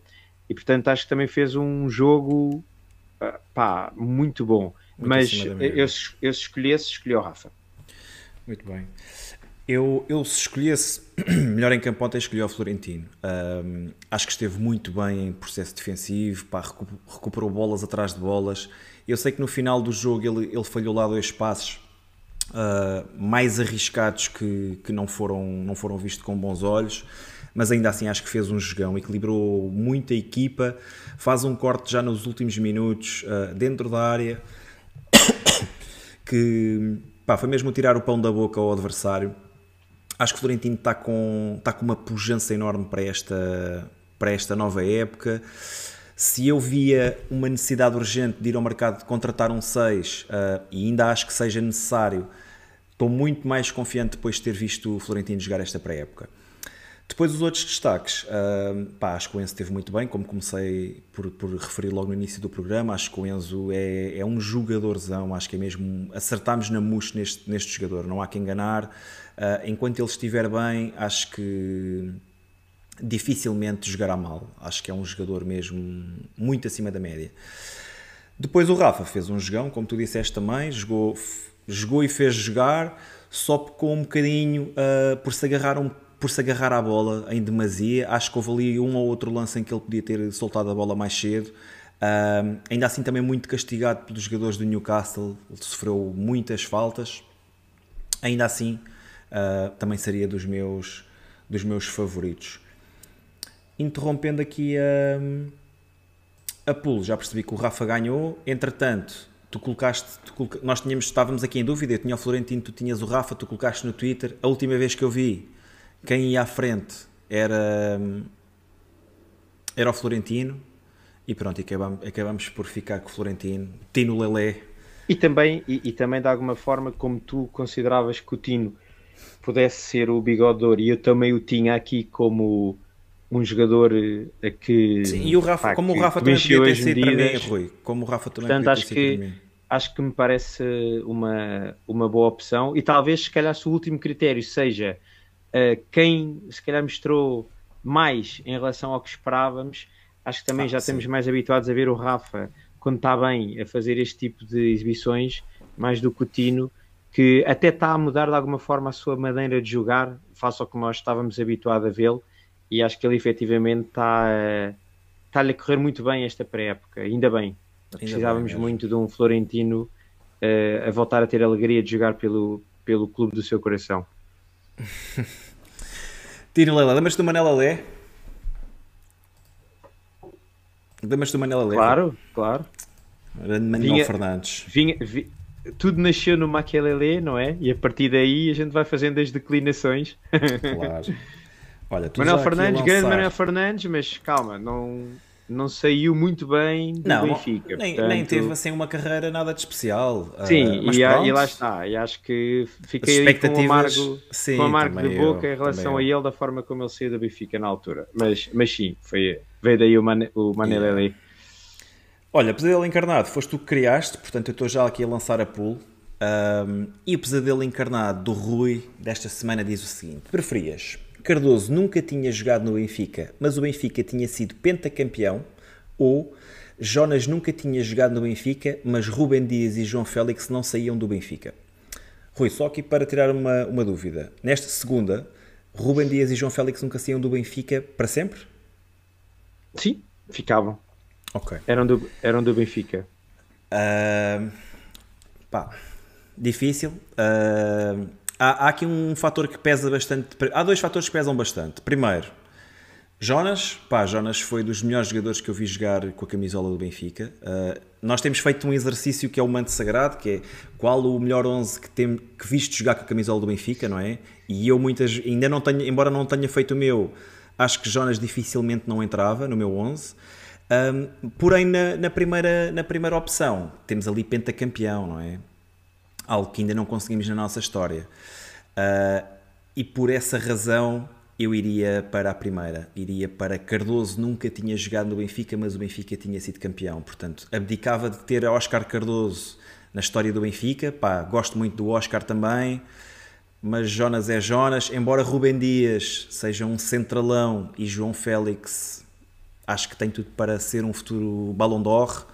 e portanto acho que também fez um jogo pá, muito bom muito Mas eu, eu escolhesse, escolhi o Rafa. Muito bem. Eu, eu se escolhesse *clears throat* melhor em campo ontem, escolhi o Florentino. Um, acho que esteve muito bem em processo defensivo, pá, recuperou bolas atrás de bolas. Eu sei que no final do jogo ele, ele falhou lá dois passos uh, mais arriscados que, que não, foram, não foram vistos com bons olhos, mas ainda assim acho que fez um jogão, equilibrou muito a equipa, faz um corte já nos últimos minutos uh, dentro da área *coughs* que pá, foi mesmo tirar o pão da boca ao adversário. Acho que o Florentino está com, está com uma pujança enorme para esta, para esta nova época. Se eu via uma necessidade urgente de ir ao mercado de contratar um 6 uh, eh, e ainda acho que seja necessário, estou muito mais confiante depois de ter visto o Florentino jogar esta pré-época. Depois os outros destaques, uh, pá, acho que o Enzo esteve muito bem, como comecei por, por, referir logo no início do programa, acho que o Enzo é, é um jogadorzão, acho que é mesmo, acertámos na mousse neste, neste jogador, não há que enganar, uh, enquanto ele estiver bem, acho que dificilmente jogará mal, acho que é um jogador mesmo muito acima da média. Depois o Rafa fez um jogão, como tu disseste também, jogou, jogou e fez jogar, só com um bocadinho uh, por se agarrar um por se agarrar à bola em demasia. Acho que houve ali um ou outro lance em que ele podia ter soltado a bola mais cedo. ainda assim, também muito castigado pelos jogadores do Newcastle, ele sofreu muitas faltas. Ainda assim, uh, também seria dos meus, dos meus favoritos. Interrompendo aqui a, a já percebi que o Rafa ganhou. Entretanto, tu colocaste, tu coloca... nós tínhamos, estávamos aqui em dúvida, eu tinha o Florentino, tu tinhas o Rafa, tu colocaste no Twitter. A última vez que eu vi quem ia à frente era, era o Florentino e pronto, acabamos, acabamos por ficar com o Florentino, Tino Lelé. E também, e, e, também de alguma forma, como tu consideravas que o Tino pudesse ser o bigodor e eu também o tinha aqui como um jogador a eh, que. Sim, e o Rafa, pá, como o Rafa também podia ter sido para mim, Rui. Como o Rafa também portanto, acho que, Acho que me parece uma, uma boa opção e talvez, se calhar, se o último critério seja Uh, quem se calhar mostrou mais em relação ao que esperávamos, acho que também ah, já sim. estamos mais habituados a ver o Rafa quando está bem a fazer este tipo de exibições, mais do que o Tino, que até está a mudar de alguma forma a sua maneira de jogar, face ao que nós estávamos habituados a vê-lo, e acho que ele efetivamente está, está-lhe a correr muito bem esta pré-época, ainda bem. Ainda Precisávamos bem, muito de um Florentino uh, a voltar a ter a alegria de jogar pelo, pelo clube do seu coração. *laughs* Tino Leila, lembras-te do Manela Lé? Lembras-te do Manela Lé? Claro, claro. Grande Manuel vinha, Fernandes. Vinha, vinha, tudo nasceu no Maquielele, não é? E a partir daí a gente vai fazendo as declinações. Claro. *laughs* Olha, Manuel Fernandes, grande Manuel Fernandes, mas calma, não não saiu muito bem do não, Benfica. Nem, portanto... nem teve assim uma carreira nada de especial. Sim, uh, e, e, lá está. E acho que fiquei ali com um amargo, sim, com um amargo de boca eu, em relação a ele, da forma como ele saiu do Benfica na altura. Mas, mas sim, foi, veio daí o, Man, o Manelli. Yeah. Olha, Pesadelo Encarnado, foste tu que criaste, portanto eu estou já aqui a lançar a pool. Um, e o Pesadelo Encarnado do Rui desta semana diz o seguinte: preferias Cardoso nunca tinha jogado no Benfica, mas o Benfica tinha sido pentacampeão, ou Jonas nunca tinha jogado no Benfica, mas Rubem Dias e João Félix não saíam do Benfica. Rui, só aqui para tirar uma, uma dúvida. Nesta segunda, Rubem Dias e João Félix nunca saíam do Benfica para sempre? Sim, ficavam. Ok. Eram do, eram do Benfica. Uh, pá, difícil. Uh, há, há aqui um fator que pesa bastante. Há dois fatores que pesam bastante. Primeiro, Jonas, pá, Jonas foi dos melhores jogadores que eu vi jogar com a camisola do Benfica. Uh, nós temos feito um exercício que é o manto sagrado, que é qual o melhor 11 que, tem, que viste jogar com a camisola do Benfica, não é? E eu muitas, ainda não tenho, embora não tenha feito o meu, acho que Jonas dificilmente não entrava no meu 11. Um, porém, na, na, primeira, na primeira opção, temos ali pentacampeão, não é? Algo que ainda não conseguimos na nossa história. Uh, e por essa razão eu iria para a primeira, iria para Cardoso, nunca tinha jogado no Benfica, mas o Benfica tinha sido campeão, portanto, abdicava de ter Oscar Cardoso na história do Benfica, pá, gosto muito do Oscar também, mas Jonas é Jonas, embora Rubem Dias seja um centralão e João Félix acho que tem tudo para ser um futuro Ballon d'Or,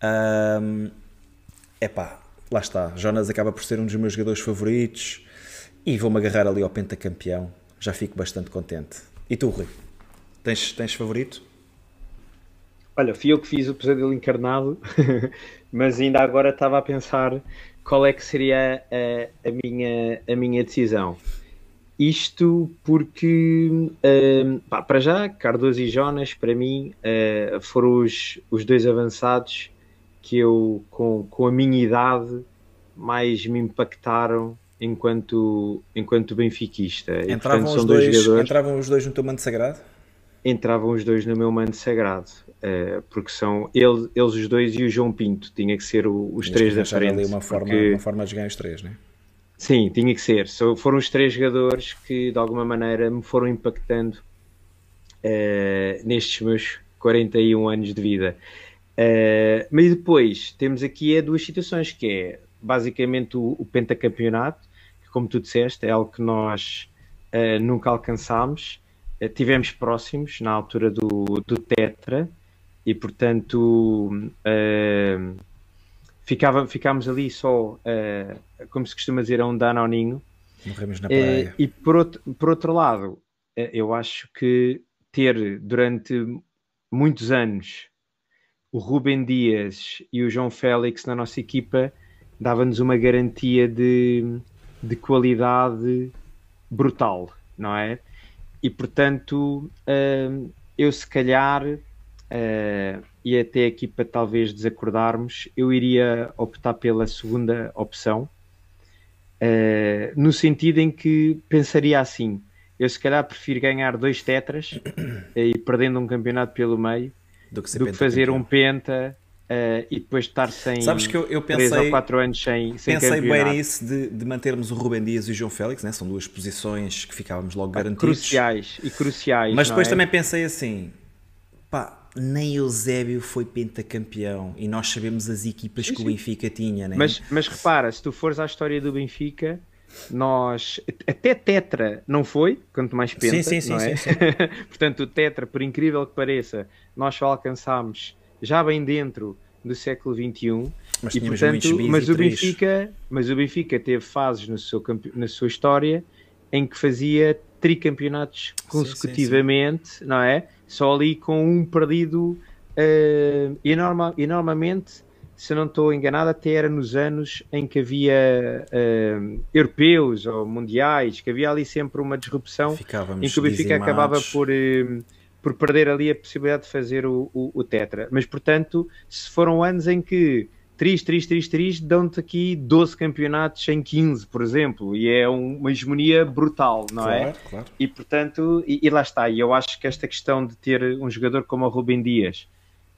é um, pá, lá está, Jonas acaba por ser um dos meus jogadores favoritos e vou-me agarrar ali ao pentacampeão, já fico bastante contente. E tu, Rui? Tens, tens favorito? Olha, fui eu que fiz o pesadelo encarnado, *laughs* mas ainda agora estava a pensar qual é que seria a, a, minha, a minha decisão. Isto porque, uh, pá, para já, Cardoso e Jonas, para mim, uh, foram os, os dois avançados que eu, com, com a minha idade, mais me impactaram enquanto, enquanto benfiquista. Entravam, portanto, os dois, dois entravam os dois no teu manto sagrado? Entravam os dois no meu manto sagrado, uh, porque são eles, eles os dois e o João Pinto, tinha que ser o, os três da frente. ali uma forma, porque... uma forma de jogar os três, não é? Sim, tinha que ser. So, foram os três jogadores que de alguma maneira me foram impactando uh, nestes meus 41 anos de vida. Uh, mas depois temos aqui é duas situações, que é basicamente o, o pentacampeonato como tu disseste, é algo que nós uh, nunca alcançámos. Uh, tivemos próximos na altura do, do Tetra e, portanto, uh, ficava, ficámos ali só, como se costuma dizer, a um dano ao ninho. Morremos na praia. e por outro, por outro lado, eu acho que ter durante muitos anos o Rubem Dias e o João Félix na nossa equipa dava-nos uma garantia de, de qualidade brutal, não é? E portanto, uh, eu se calhar, uh, e até aqui para talvez desacordarmos, eu iria optar pela segunda opção, uh, no sentido em que pensaria assim: eu se calhar prefiro ganhar dois tetras e perdendo um campeonato pelo meio do que, do que fazer um penta Uh, e depois de estar sem Sabes que eu, eu pensei, 3 ou 4 anos sem, sem Pensei bem nisso de, de, mantermos o Rubem Dias e o João Félix, né? são duas posições que ficávamos logo garantidos. Cruciais e cruciais. Mas depois é? também pensei assim: pá, nem Eusébio foi pentacampeão e nós sabemos as equipas sim, que o Benfica tinha. Né? Mas, mas repara, se tu fores à história do Benfica, nós até Tetra não foi, quanto mais penta, sim, sim, não é? Sim, sim. *laughs* Portanto, o Tetra, por incrível que pareça, nós só alcançámos já bem dentro do século XXI. Mas, e, portanto, mas, o Benfica, mas o Benfica teve fases no seu, na sua história em que fazia tricampeonatos consecutivamente, sim, sim, sim. não é? Só ali com um perdido uh, e, norma, e normalmente, se não estou enganado, até era nos anos em que havia uh, europeus ou mundiais, que havia ali sempre uma disrupção Ficávamos em que o Benfica dizimados. acabava por. Uh, por perder ali a possibilidade de fazer o, o, o Tetra. Mas, portanto, se foram anos em que 3, 3, 3, 3, dão-te aqui 12 campeonatos em 15, por exemplo, e é uma hegemonia brutal, não claro, é? Claro. E portanto, e, e, lá está, e eu acho que esta questão de ter um jogador como o Rubem Dias,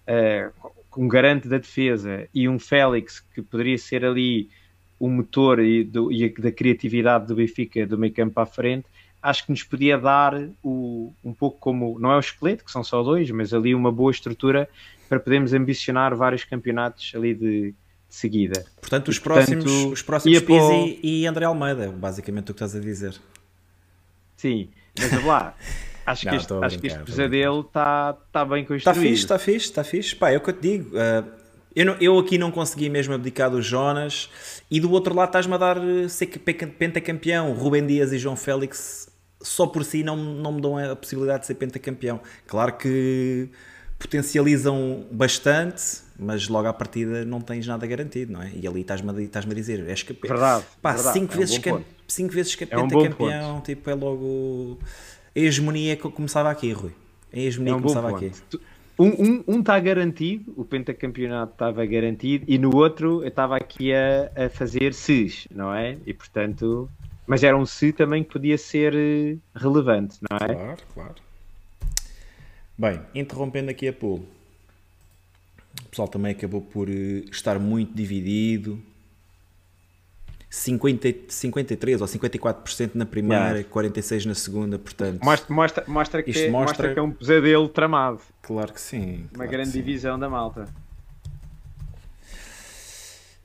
uh, um garante da defesa, e um Félix que poderia ser ali o motor e, do, e da criatividade do Benfica do meio campo à frente, acho que nos podia dar o, um pouco como, não é o esqueleto, que são só dois, mas ali uma boa estrutura para podermos ambicionar vários campeonatos ali de, de seguida. Portanto, os e, próximos, portanto, os próximos Pizzi e André Almeida, basicamente o que estás a dizer. Sim, mas lá. *laughs* Acho, não, que, este, acho que este pesadelo está tá bem construído. Está fixe, está fixe, está fixe. Pá, é o que eu te digo. Uh, eu, não, eu aqui não consegui mesmo abdicar do Jonas e do outro lado estás-me a dar eh, ser pentacampeão. Rubem Dias e João Félix só por si não, não me dão a possibilidade de ser pentacampeão. Claro que potencializam bastante, mas logo à partida não tens nada garantido, não é? E ali estás-me estás a dizer, és campeão. Verdade. Pá, verdade, cinco, é vezes um cam... cinco vezes é um campeão, tipo, é logo. A hegemonia que começava aqui, Rui. A hegemonia é um começava aqui. Um está um, um tá garantido, o pentacampeonato estava garantido, e no outro eu estava aqui a, a fazer SES, não é? E portanto. Mas era um se também que podia ser eh, relevante, não é? Claro, claro. Bem, interrompendo aqui a pool. O pessoal também acabou por eh, estar muito dividido. 50, 53 ou 54% na primeira, yeah. 46% na segunda, portanto. Mostra, mostra, mostra, que, é, mostra... mostra que é um pesadelo tramado. Claro que sim. Uma claro grande sim. divisão da malta.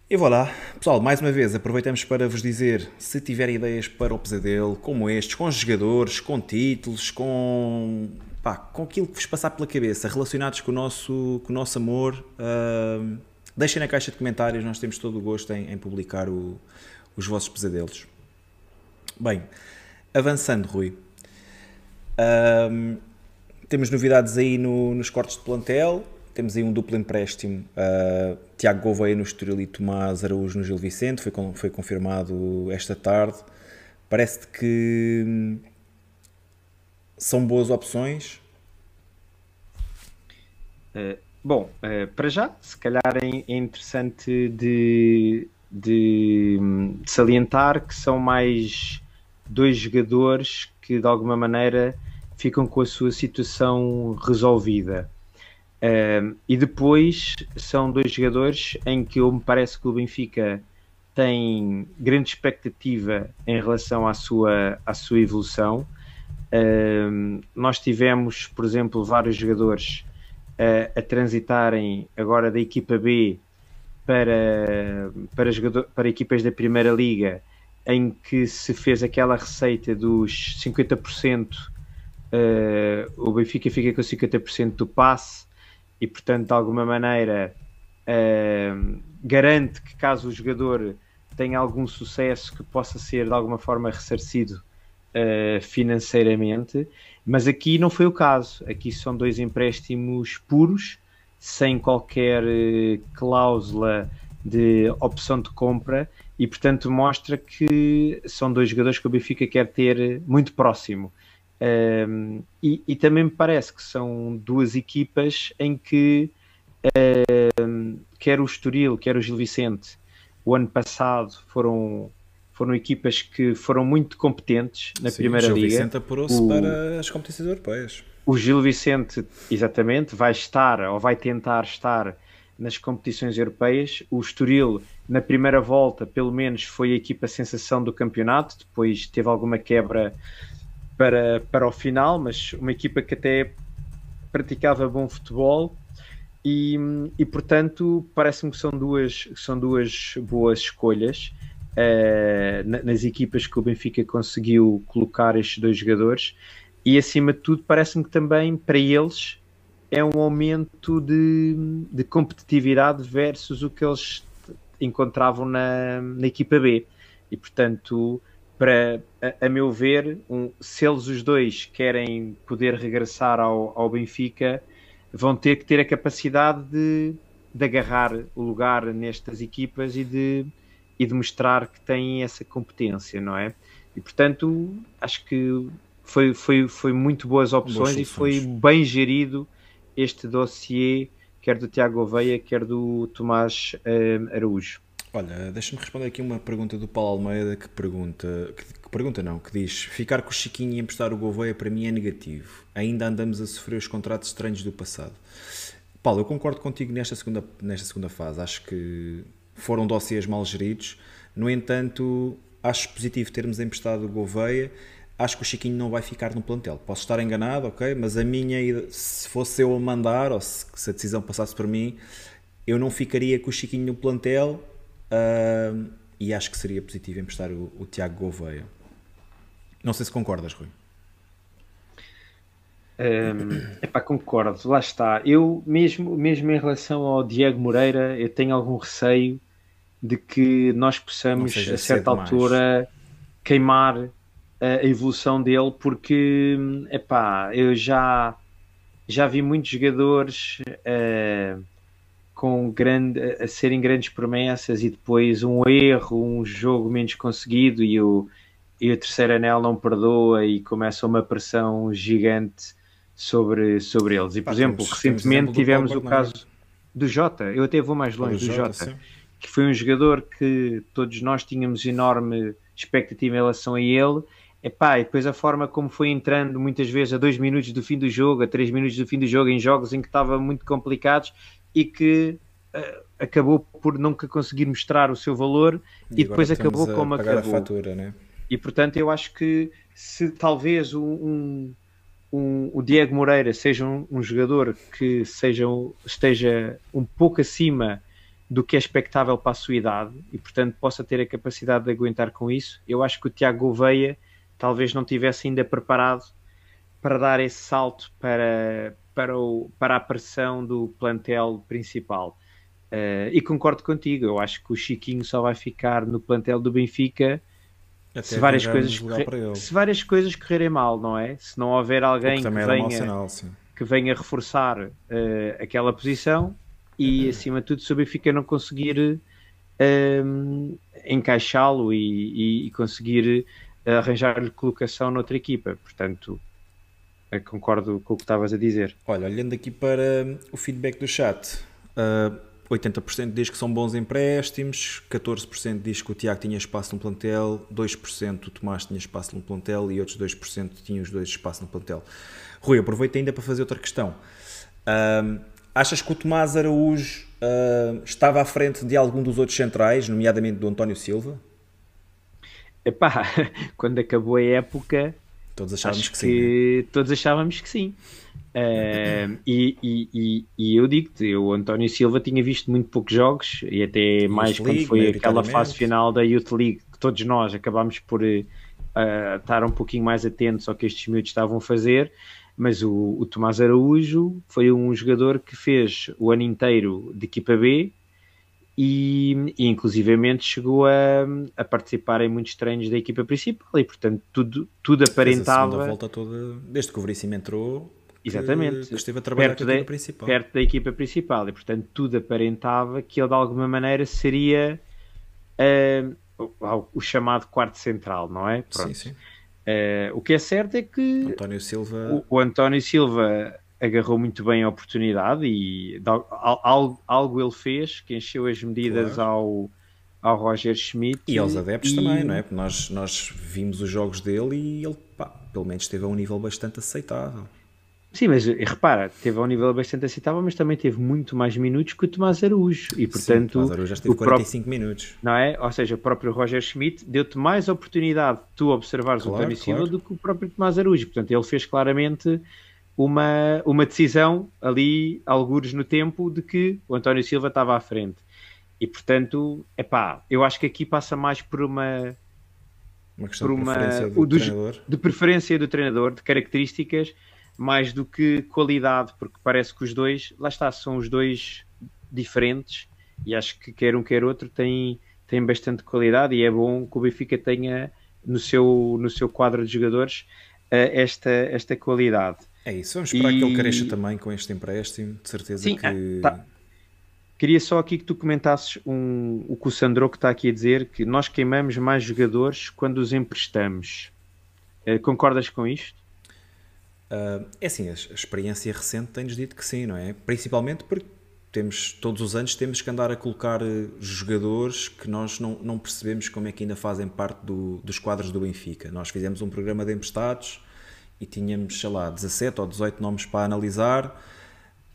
E voilà, pessoal, mais uma vez aproveitamos para vos dizer se tiverem ideias para o pesadelo, como estes, com jogadores, com títulos, com, pá, com aquilo que vos passar pela cabeça, relacionados com o nosso, com o nosso amor, uh, deixem na caixa de comentários, nós temos todo o gosto em, em publicar o, os vossos pesadelos. Bem, avançando, Rui, uh, temos novidades aí no, nos cortes de plantel, temos aí um duplo empréstimo, uh, Tiago Gouveia no Estoril e Tomás Araújo no Gil Vicente, foi, foi confirmado esta tarde. Parece que hum, são boas opções. Uh, bom, uh, para já, se calhar é, é interessante de, de, de, salientar que são mais dois jogadores que de alguma maneira ficam com a sua situação resolvida. Uh, e depois são dois jogadores em que eu me parece que o Benfica tem grande expectativa em relação à sua, à sua evolução. Uh, nós tivemos, por exemplo, vários jogadores uh, a transitarem agora da equipa B para, para, jogador, para equipas da Primeira Liga, em que se fez aquela receita dos 50%, uh, o Benfica fica com 50% do passe e, portanto, de alguma maneira uh, garante que caso o jogador tenha algum sucesso que possa ser de alguma forma ressarcido uh, financeiramente, mas aqui não foi o caso. Aqui são dois empréstimos puros, sem qualquer uh, cláusula de opção de compra e portanto mostra que são dois jogadores que o Benfica quer ter muito próximo. Um, e, e, também me parece que são duas equipas em que um, quer o Estoril, quer o Gil Vicente, o ano passado foram, foram equipas que foram muito competentes na Sim, Primeira Liga. O Gil Vicente apurou-se para as competições europeias. O Gil Vicente, exatamente, vai estar ou vai tentar estar nas competições europeias. O Estoril, na primeira volta, pelo menos foi a equipa sensação do campeonato, depois teve alguma quebra para, para o final, mas uma equipa que até praticava bom futebol. E, e portanto parece-me que são duas, são duas boas escolhas uh, nas equipas que o Benfica conseguiu colocar estes dois jogadores e acima de tudo parece-me que também para eles é um aumento de, de competitividade versus o que eles encontravam na, na equipa B e portanto para, a, a meu ver, um, se eles os dois querem poder regressar ao, ao Benfica, vão ter que ter a capacidade de, de agarrar o lugar nestas equipas e de, e de mostrar que têm essa competência, não é? E portanto, acho que foi, foi, foi muito boas opções boas e foi bem gerido este dossiê, quer do Tiago Oveia, quer do Tomás uh, Araújo. Olha, deixa-me responder aqui uma pergunta do Paulo Almeida que pergunta, que, que, pergunta não, que diz ficar com o Chiquinho e emprestar o Gouveia para mim é negativo. Ainda andamos a sofrer os contratos estranhos do passado. Paulo, eu concordo contigo nesta segunda, nesta segunda fase. Acho que foram dossiês mal geridos. No entanto, acho positivo termos emprestado o Gouveia. Acho que o Chiquinho não vai ficar no plantel. Posso estar enganado, ok? Mas a minha, se fosse eu a mandar, ou se, se a decisão passasse por mim, eu não ficaria com o Chiquinho no plantel Uh, e acho que seria positivo emprestar o, o Tiago Gouveia. Não sei se concordas, Rui. Um, epá, concordo, lá está. Eu, mesmo, mesmo em relação ao Diego Moreira, eu tenho algum receio de que nós possamos, a certa altura, mais. queimar a evolução dele, porque epá, eu já já vi muitos jogadores uh, com grande, a serem grandes promessas e depois um erro, um jogo menos conseguido e o, e o terceiro anel não perdoa e começa uma pressão gigante sobre, sobre eles. E, por Pá, exemplo, temos, recentemente temos tivemos o caso do Jota, eu até vou mais longe, do, do Jota, Jota que foi um jogador que todos nós tínhamos enorme expectativa em relação a ele. Epá, e depois a forma como foi entrando muitas vezes a dois minutos do fim do jogo, a três minutos do fim do jogo, em jogos em que estava muito complicados e que uh, acabou por nunca conseguir mostrar o seu valor e, e depois acabou como acabou. Fatura, né? E portanto eu acho que se talvez um, um, o Diego Moreira seja um, um, jogador que seja, esteja um pouco acima do que é expectável para a sua idade e, portanto, possa ter a capacidade de aguentar com isso. Eu acho que o Tiago Gouveia talvez não tivesse ainda preparado para dar esse salto para, para, o, para a pressão do plantel principal. Uh, e concordo contigo, eu acho que o Chiquinho só vai ficar no plantel do Benfica se várias, coisas correr, se várias coisas correrem mal, não é? Se não houver alguém que venha, sinal, que venha reforçar uh, aquela posição e, uhum. acima de tudo, se o Benfica não conseguir uh, encaixá-lo e, e, e, conseguir arranjar-lhe colocação noutra equipa. Portanto, concordo com o que estavas a dizer. Olha, olhando aqui para o feedback do chat, uh, 80% diz que são bons empréstimos, 14% diz que o Tiago tinha espaço no plantel, 2% o Tomás tinha espaço no plantel e outros 2% tinham os dois espaço no plantel. Rui, aproveito ainda para fazer outra questão. Uh, achas que o Tomás Araújo uh, estava à frente de algum dos outros centrais, nomeadamente do António Silva? Epá, *laughs* quando acabou a época, todos achávamos que, que sim. Né? Todos achávamos que sim. Uh, e, e, e, eu digo-te, o António Silva tinha visto muito poucos jogos e até Youth mais League, quando foi aquela fase final da Youth League que todos nós acabámos por uh, estar um pouquinho mais atentos ao que estes miúdos estavam a fazer. Mas o, o Tomás Araújo foi um jogador que fez o ano inteiro de equipa B e, e inclusivamente chegou a, a, participar em muitos treinos da equipa principal e portanto tudo, tudo aparentava. a volta toda, desde que o Veríssimo entrou, Exatamente. Que esteve a trabalhar perto com a equipa principal. Perto da equipa principal. E, portanto, tudo aparentava que ele, de alguma maneira, seria uh, o, o, chamado quarto central, não é? Pronto. Sim, sim. Uh, o que é certo é que António Silva... o, o António Silva agarrou muito bem a oportunidade e algo, algo ele fez que encheu as medidas claro. ao, ao Roger Schmidt. E aos adeptos e... também, não é? Porque nós, nós vimos os jogos dele e ele, pá, pelo menos, esteve a um nível bastante aceitável. Sim, mas repara, teve a um nível bastante aceitável, mas também teve muito mais minutos que o Tomás Araújo. E portanto. Sim, o Tomás Araújo já esteve 45 próprio, minutos. Não é? Ou seja, o próprio Roger Schmidt deu-te mais oportunidade de tu observares claro, o Silva claro. do que o próprio Tomás Araújo. Portanto, ele fez claramente uma, uma decisão ali, algures no tempo, de que o António Silva estava à frente. E portanto, é pá, eu acho que aqui passa mais por uma. Uma questão por uma, de preferência do, do treinador. De preferência do treinador, de características mais do que qualidade, porque parece que os dois, lá está, são os dois diferentes e acho que quer um quer outro tem, tem bastante qualidade e é bom que o Benfica tenha no seu, no seu quadro de jogadores uh, esta, esta qualidade. É isso, vamos esperar e... que ele cresça também com este empréstimo, de certeza Sim, que. Ah, tá. Queria só aqui que tu comentasses um, o que o Sandro que está aqui a dizer, que nós queimamos mais jogadores quando os emprestamos. Uh, concordas com isto? Uh, é assim, a, a experiência recente tem-nos dito que sim, não é? Principalmente porque temos, todos os anos temos que andar a colocar eh, jogadores que nós não, não percebemos como é que ainda fazem parte do, dos quadros do Benfica. Nós fizemos um programa de emprestados e tínhamos, sei lá, 17 ou 18 nomes para analisar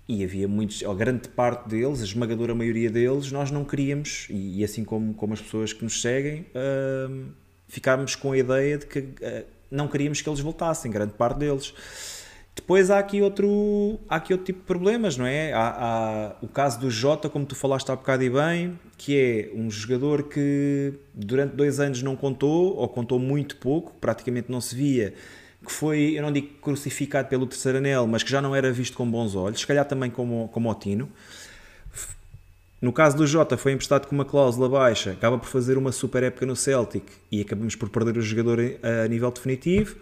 e havia muitos, a grande parte deles, a esmagadora maioria deles, nós não queríamos, e, e assim como, como as pessoas que nos seguem, uh, ficámos com a ideia de que uh, não queríamos que eles voltassem, grande parte deles. Depois há aqui outro, há aqui outro tipo de problemas, não é? Há, há, o caso do Jota, como tu falaste há bocado e bem, que é um jogador que durante dois anos não contou, ou contou muito pouco, praticamente não se via, que foi, eu não digo crucificado pelo terceiro anel, mas que já não era visto com bons olhos, se calhar também como, como o Tino. No caso do Jota, foi emprestado com uma cláusula baixa, acaba por fazer uma super época no Celtic e acabamos por perder o jogador a nível definitivo.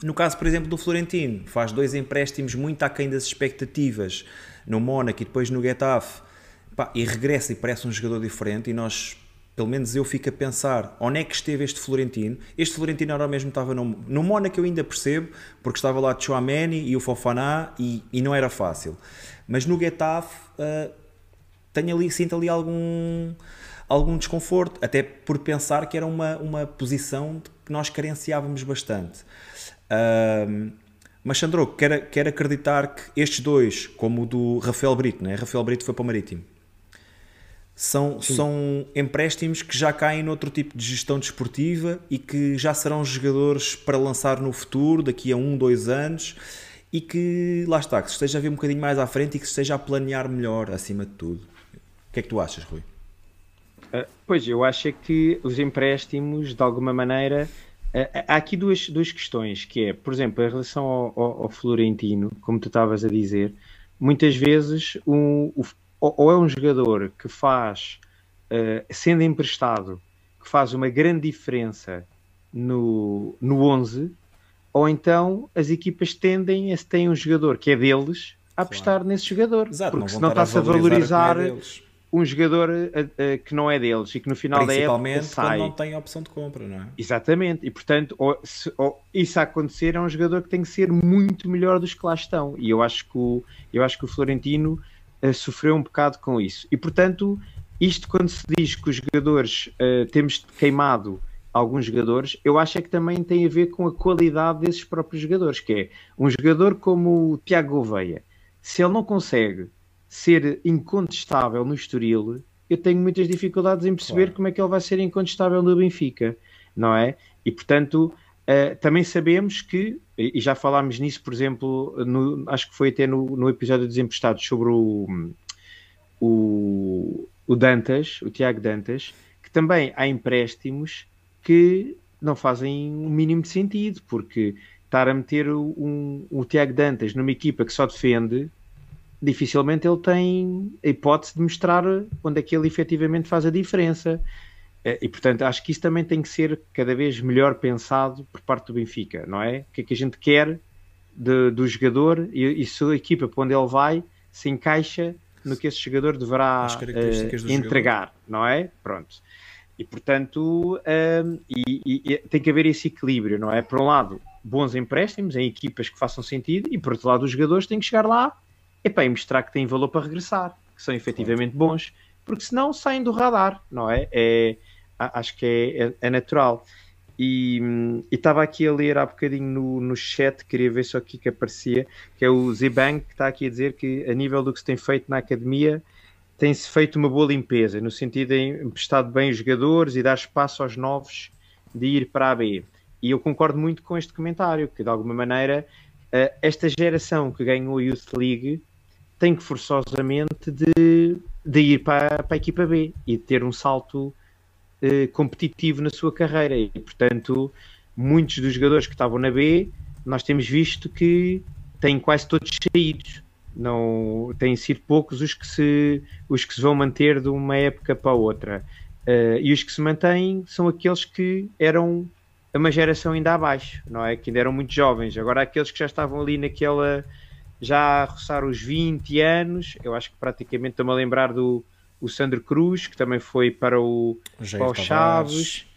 No caso, por exemplo, do Florentino, faz dois empréstimos muito aquém das expectativas no Mónaco e depois no Getafe, e regressa e parece um jogador diferente. E nós, pelo menos eu, fico a pensar onde é que esteve este Florentino. Este Florentino agora mesmo estava no, no Mónaco, eu ainda percebo, porque estava lá Chouameni e o Fofaná e, e não era fácil. Mas no Getafe, uh, tenho ali, sinto ali algum algum desconforto, até por pensar que era uma, uma posição que nós carenciávamos bastante. Uh, mas Sandro, quero, quero acreditar que estes dois, como o do Rafael Brito, né? Rafael Brito foi para o Marítimo, são, são empréstimos que já caem noutro tipo de gestão desportiva e que já serão jogadores para lançar no futuro, daqui a um, dois anos, e que, lá está, que se esteja a ver um bocadinho mais à frente e que se esteja a planear melhor, acima de tudo. O que é que tu achas, Rui? Uh, pois, eu acho é que os empréstimos, de alguma maneira, uh, há aqui duas, duas questões, que é, por exemplo, em relação ao, ao, ao Florentino, como tu estavas a dizer, muitas vezes um, o, ou é um jogador que faz, uh, sendo emprestado, que faz uma grande diferença no, no 11, ou então as equipas tendem a se tem um jogador que é deles a apostar claro. nesse jogador, Exato, porque senão está-se a valorizar, valorizar um jogador uh, uh, que não é deles e que no final da época sai. quando não tem opção de compra, não é? Exatamente, e portanto, ou, se, ou, isso a acontecer é um jogador que tem que ser muito melhor dos que lá estão. E eu acho que o, eu acho que o Florentino uh, sofreu um bocado com isso. E portanto, isto quando se diz que os jogadores temos queimado alguns jogadores, eu acho é que também tem a ver com a qualidade desses próprios jogadores, que é um jogador como o Tiago Gouveia, se ele não consegue ser incontestável no Estoril, eu tenho muitas dificuldades em perceber claro. como é que ele vai ser incontestável no Benfica, não é? E portanto, uh, também sabemos que, e já falámos nisso, por exemplo, no, acho que foi até no, no episódio dos Emprestados sobre o, o, o Dantas, o Tiago Dantas, que também há empréstimos que não fazem o um mínimo de sentido, porque estar a meter um, um Tiago Dantas numa equipa que só defende dificilmente ele tem a hipótese de mostrar onde é que ele efetivamente faz a diferença. Eh, e portanto, acho que isso também tem que ser cada vez melhor pensado por parte do Benfica, não é? O que é que a gente quer de, do jogador e, e se a equipa para onde ele vai se encaixa no que esse jogador deverá uh, entregar, jogador. não é? Pronto. E portanto, e, e, e tem que haver esse equilíbrio, não é? Por um lado, bons empréstimos em equipas que façam sentido, e por outro lado, os jogadores têm que chegar lá epá, e mostrar que têm valor para regressar, que são efetivamente bons, porque senão saem do radar, não é? é acho que é, é, é natural. E estava aqui a ler há bocadinho no, no chat, queria ver só aqui que aparecia, que é o Zebang que está aqui a dizer que a nível do que se tem feito na academia tem-se feito uma boa limpeza, no sentido de emprestado bem os jogadores e dar espaço aos novos de ir para a B. E eu concordo muito com este comentário, que de alguma maneira eh, esta geração que ganhou a Youth League tem que forçosamente de, de ir para, para a equipa B e ter um salto uh, competitivo na sua carreira. E, portanto, muitos dos jogadores que estavam na B, nós temos visto que têm quase todos saídos. Não, têm sido poucos os que, se, os que se vão manter de uma época para outra. Uh, e os que se mantêm são aqueles que eram uma geração ainda abaixo, não é? Que ainda eram muito jovens. Agora, aqueles que já estavam ali naquela já a roçar os 20 anos. Eu acho que praticamente estou-me a lembrar do o Sandro Cruz, que também foi para o, o para Chaves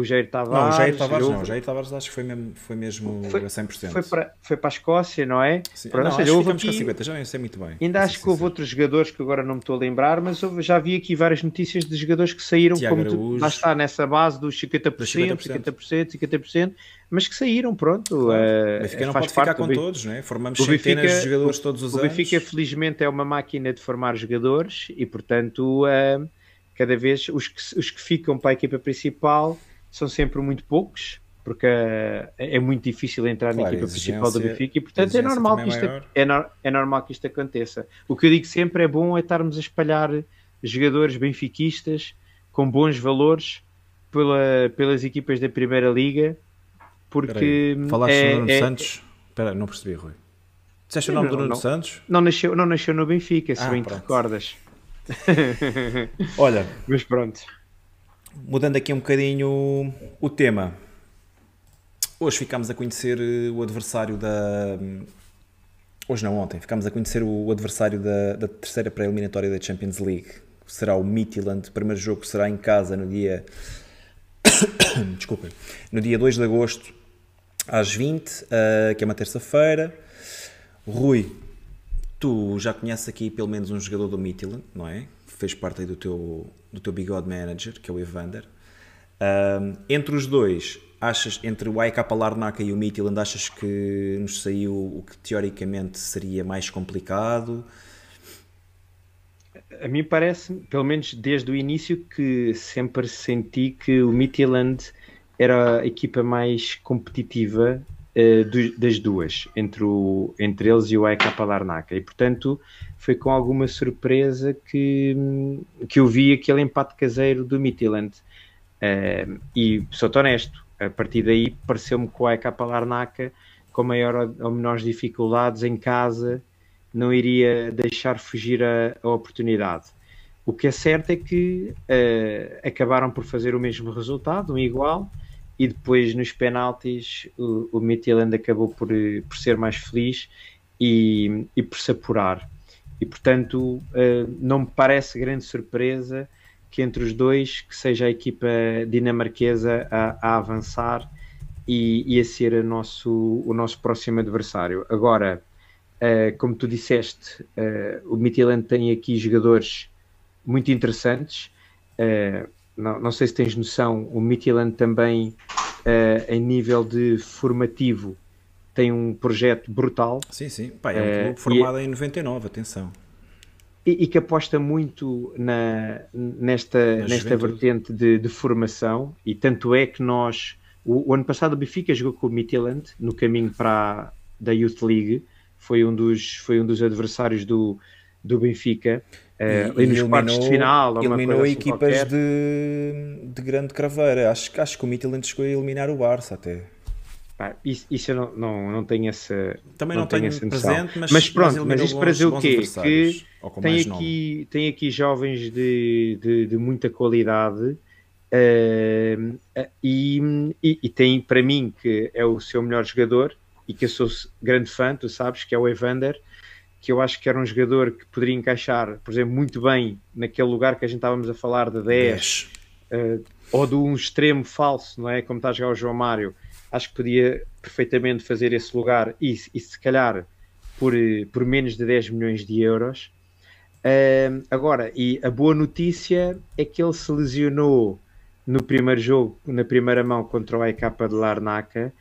o Jair Tavares. Não, o Jair Tavares não, o Jair Tavares acho que foi mesmo, foi mesmo foi, a 100%. Foi para, foi para a Escócia, não é? Sim. Pronto, não, seja, houve aqui... 50, já nem sei muito bem. Ainda acho que houve outros jogadores que agora não me estou a lembrar, mas houve, já vi aqui várias notícias de jogadores que saíram, Tiago como tu, lá está, nessa base dos 50%, 50%, 50%, 50%, mas que saíram, pronto. Claro. Uh, o Benfica não pode ficar com todos, não é? Formamos centenas Benfica, de jogadores todos os o anos. O Benfica, felizmente, é uma máquina de formar jogadores e, portanto, uh, cada vez os que, os que ficam para a equipa principal são sempre muito poucos, porque é, é muito difícil entrar claro, na equipa principal do Benfica e portanto é normal, que isto, é, no, é normal que isto aconteça. O que eu digo sempre é bom é estarmos a espalhar jogadores benfiquistas com bons valores pela, pelas equipas da Primeira Liga, porque falaste é, Nuno é, Santos. Espera, não percebi, Rui. Disseste o nome do Nuno não, Santos? Não nasceu, não nasceu no Benfica, se ah, bem te recordas. Olha, *laughs* mas pronto mudando aqui um bocadinho o tema. hoje ficámos a conhecer eh, o adversário da. Hoje não, ontem, ficámos a conhecer o adversário da, da terceira pré-eliminatória da Champions League. Será o Midtjylland. O primeiro jogo será em casa no dia. *coughs* Desculpem. No dia 2 de agosto, às 20, uh, que é uma terça-feira. Rui, tu já conheces aqui pelo menos um jogador do Midtjylland, não é? Fez parte do teu, do teu bigode manager, que é o Evander. Uh, entre os dois, achas, entre o AEK Larnaca e o Midtjylland, achas que nos saiu o que teoricamente seria mais complicado? A mim parece, pelo menos desde o início, que sempre senti que o Midtjylland era a equipa mais competitiva do, das duas, entre, o, entre eles e o AEK Larnaca. E, portanto, foi com alguma surpresa que, que eu vi aquele empate caseiro do Midtjylland. Uh, e, sou honesto, a partir daí pareceu-me que o AEK Larnaca, com maior ou menores dificuldades em casa, não iria deixar fugir a, a oportunidade. O que é certo é que uh, acabaram por fazer o mesmo resultado, um igual, e depois nos penaltis o, o acabou por, por ser mais feliz e, e por se apurar. E portanto, uh, não me parece grande surpresa que entre os dois que seja a equipa dinamarquesa a, a avançar e, e, a ser a nosso, o nosso próximo adversário. Agora, uh, como tu disseste, uh, o Midtjylland tem aqui jogadores muito interessantes. Uh, não, não, sei se tens noção, o Midtjylland também, em nível de formativo, tem um projeto brutal. Sim, sim. Pá, é um clube formado e, em 99, atenção. E, e, que aposta muito na, nesta, na nesta vertente de, de, formação, e tanto é que nós, o, o, ano passado o Benfica jogou com o Midtjylland no caminho para da Youth League, foi um dos, foi um dos adversários do, do Benfica, uh, ali nos quartos de final. Eliminou assim equipas de, de grande craveira, acho, acho que o Midtjylland chegou a eliminar o Barça até. Isso, isso, eu não, não, não tenho essa. Também não, não tenho, tenho presente, mas, mas pronto, mas, isto para dizer o quê? Que tem aqui, tem aqui jovens de, de, de muita qualidade uh, e, e, e, tem para mim que é o seu melhor jogador e que eu sou grande fã, tu sabes, que é o Evander, que eu acho que era um jogador que poderia encaixar, por exemplo, muito bem naquele lugar que a gente estávamos a falar de 10, 10. Uh, ou de um extremo falso, não é? Como está a jogar o João Mário acho que podia perfeitamente fazer esse lugar e, e se calhar por, por menos de 10 milhões de euros. Uh, agora, e a boa notícia é que ele se lesionou no primeiro jogo, na primeira mão contra o AEK de Larnaca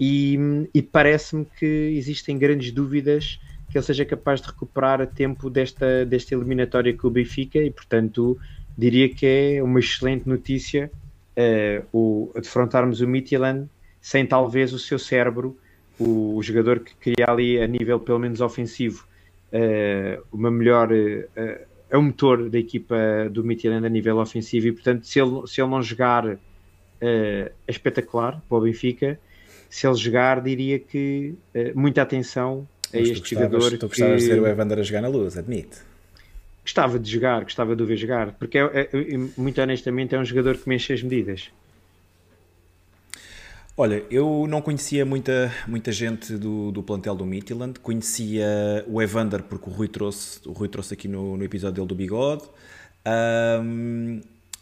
e, e parece-me que existem grandes dúvidas que ele seja capaz de recuperar a tempo desta, desta eliminatória com o Benfica e portanto diria que é uma excelente notícia uh, o, defrontarmos o Midtjylland sem talvez o seu cérebro, o, o jogador que cria ali a nível pelo menos ofensivo uh, uma melhor uh, é o motor da equipa do Midtjylland a nível ofensivo e portanto se ele, se ele não jogar uh, é espetacular para o Benfica se ele jogar diria que muita atenção a Mas este jogador tu gostavas que... de ver o Evander a jogar na luz, admite. Gostava de jogar, gostava de o ver jogar porque é, é, muito honestamente é um jogador que mexe as medidas. Olha, eu não conhecia muita, muita gente do, do plantel do Midtjylland, conhecia o Evander porque o Rui trouxe, o Rui trouxe aqui no, no episódio dele do Bigode. Um,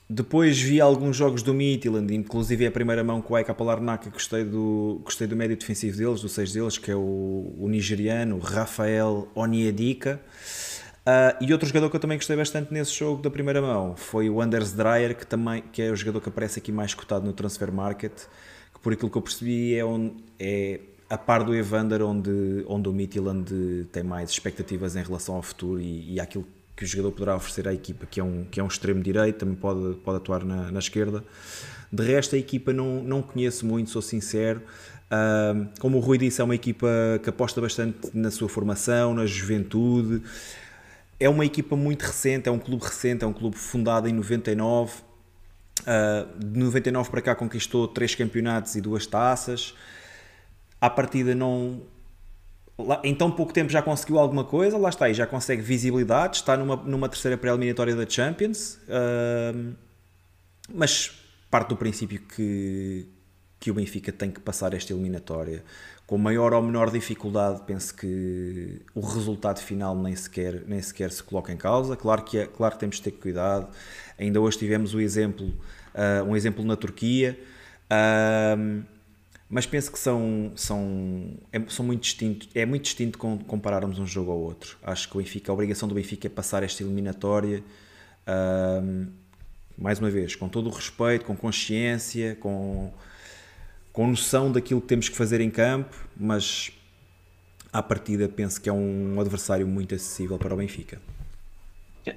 depois vi alguns jogos do Midtjylland, inclusive a primeira mão com o Aika Palarnaca, gostei do, gostei do médio defensivo deles, do seis deles, que é o, o nigeriano Rafael Onyedika. Uh, e outro jogador que eu também gostei bastante nesse jogo da primeira mão foi o Anders Dreyer, que, também, que é o jogador que aparece aqui mais cotado no Transfer Market por aquilo que eu percebi, é, onde, é a par do Evander onde, onde o Midtjylland tem mais expectativas em relação ao futuro e, e àquilo que o jogador poderá oferecer à equipa, que é um, que é um extremo direito, também pode, pode atuar na, na esquerda. De resto, a equipa não, não conheço muito, sou sincero. Uh, como o Rui disse, é uma equipa que aposta bastante na sua formação, na juventude. É uma equipa muito recente, é um clube recente, é um clube fundado em 99. Uh, de 99 para cá conquistou três campeonatos e duas taças. À partida não. Em tão pouco tempo já conseguiu alguma coisa, lá está, e já consegue visibilidade, está numa, numa terceira pré-eliminatória da Champions, uh, mas parte do princípio que, que o Benfica tem que passar esta eliminatória com maior ou menor dificuldade, penso que o resultado final nem sequer, nem sequer se coloca em causa. Claro que, é, claro que temos de ter cuidado. Ainda hoje tivemos o exemplo, uh, um exemplo na Turquia, uh, mas penso que são, são, é, são muito distintos. É muito distinto com, compararmos um jogo ao outro. Acho que o Benfica, a obrigação do Benfica é passar esta eliminatória. Mais uma vez, com todo o respeito, com consciência, com, com noção daquilo que temos que fazer em campo, mas à partida penso que é um adversário muito acessível para o Benfica.